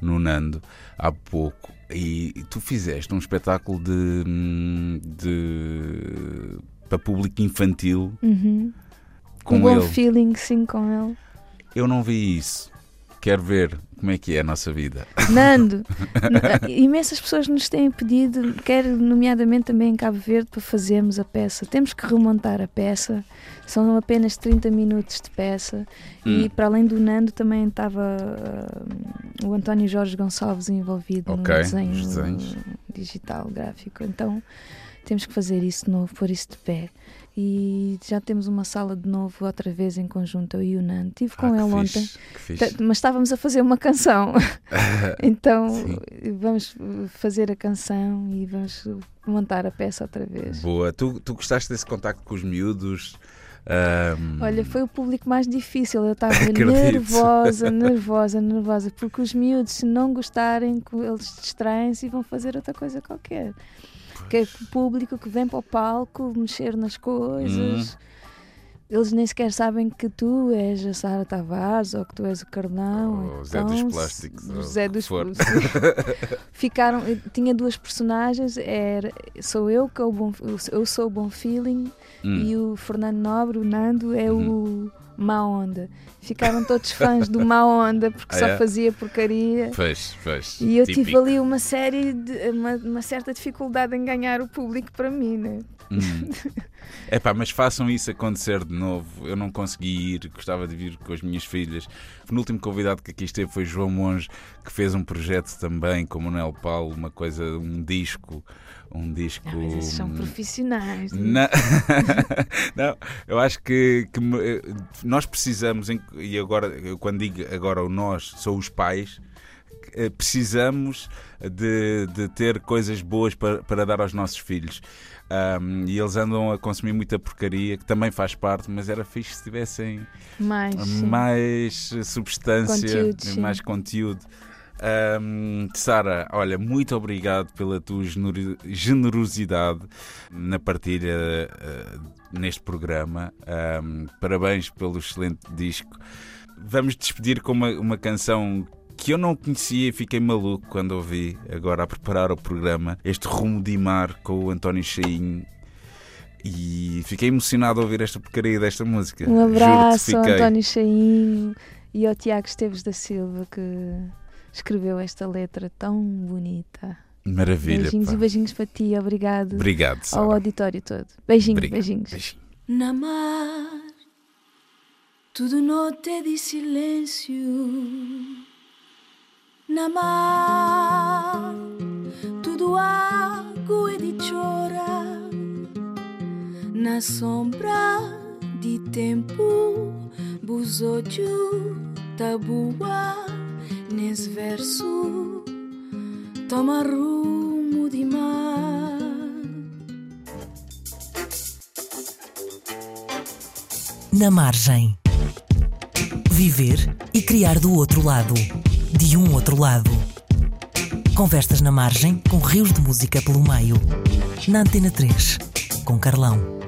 no Nando há pouco. E tu fizeste um espetáculo de, hum, de para público infantil Uhum. Com um bom ele. feeling, sim, com ele. Eu não vi isso. Quero ver como é que é a nossa vida. Nando, imensas pessoas nos têm pedido, quer nomeadamente também em Cabo Verde, para fazermos a peça. Temos que remontar a peça, são apenas 30 minutos de peça. E Hum. para além do Nando, também estava ah, o António Jorge Gonçalves envolvido Ok, no desenho nos desenhos. digital, gráfico. Então temos que fazer isso de novo, pôr isso de pé. E já temos uma sala de novo, outra vez em conjunto, eu e o Nando. Estive com Ah, ele ontem. fixe. Mas estávamos a fazer uma canção. então Sim. vamos fazer a canção e vamos montar a peça outra vez. Boa. Tu, tu gostaste desse contacto com os miúdos? Ahm, Olha, foi o público mais difícil. Eu estava nervosa, nervosa, nervosa, porque os miúdos, se não gostarem, eles distraem-se e vão fazer outra coisa qualquer. Que é o público que vem para o palco mexer nas coisas. Hum. Eles nem sequer sabem que tu és a Sara Tavares ou que tu és o Carlão. Ou o Zé dos Então, Plásticos, o Zé dos for. Ficaram, tinha duas personagens, era sou eu que é o bom, eu sou o bom feeling hum. e o Fernando Nobre, o Nando, é Uhum. o má onda. Ficaram todos fãs do má onda porque Ah, só é? fazia porcaria. Pois, pois. E eu tive Típico. ali uma série de uma, uma certa dificuldade em ganhar o público para mim, né? Hum. Epá, mas façam isso acontecer de novo. Eu não consegui ir, gostava de vir com as minhas filhas. O último convidado que aqui esteve foi João Monge, que fez um projeto também com o Manuel Paulo, uma coisa, um disco. Um disco. Não, mas esses são hum, profissionais. Não, não, eu acho que, que eh, nós precisamos, e agora, eu quando digo agora o nós, sou os pais, eh, precisamos de, de ter coisas boas para, para dar aos nossos filhos. Ahm, e eles andam a consumir muita porcaria, que também faz parte, mas era fixe se tivessem Mais, mais substância, Conteúdo, mais conteúdo. Ahm, Sara, olha, muito obrigado pela tua genero- generosidade na partilha ah, neste programa. Ahm, parabéns pelo excelente disco. Vamos despedir com uma, uma canção que eu não conhecia e fiquei maluco quando ouvi agora a preparar o programa. Este Rumo de Mar com o António Cheinho. E fiquei emocionado a ouvir esta porcaria desta música. Um abraço ao. António Chainho e ao Tiago Esteves da Silva que escreveu esta letra tão bonita. Maravilha. beijinhos pá. e beijinhos para ti, obrigado Obrigado, ao Sara. auditório todo. Beijinhos, Obrigado. beijinhos. Beijinho. Na mar, tudo noite de silêncio. Na mar, tudo água e de chora. Na sombra de tempo, buzojo tabua. Nesse verso, toma rumo de mar. Na margem. Viver e criar do outro lado. De um outro lado. Conversas na margem com rios de música pelo meio. Na Antena 3, com Carlão.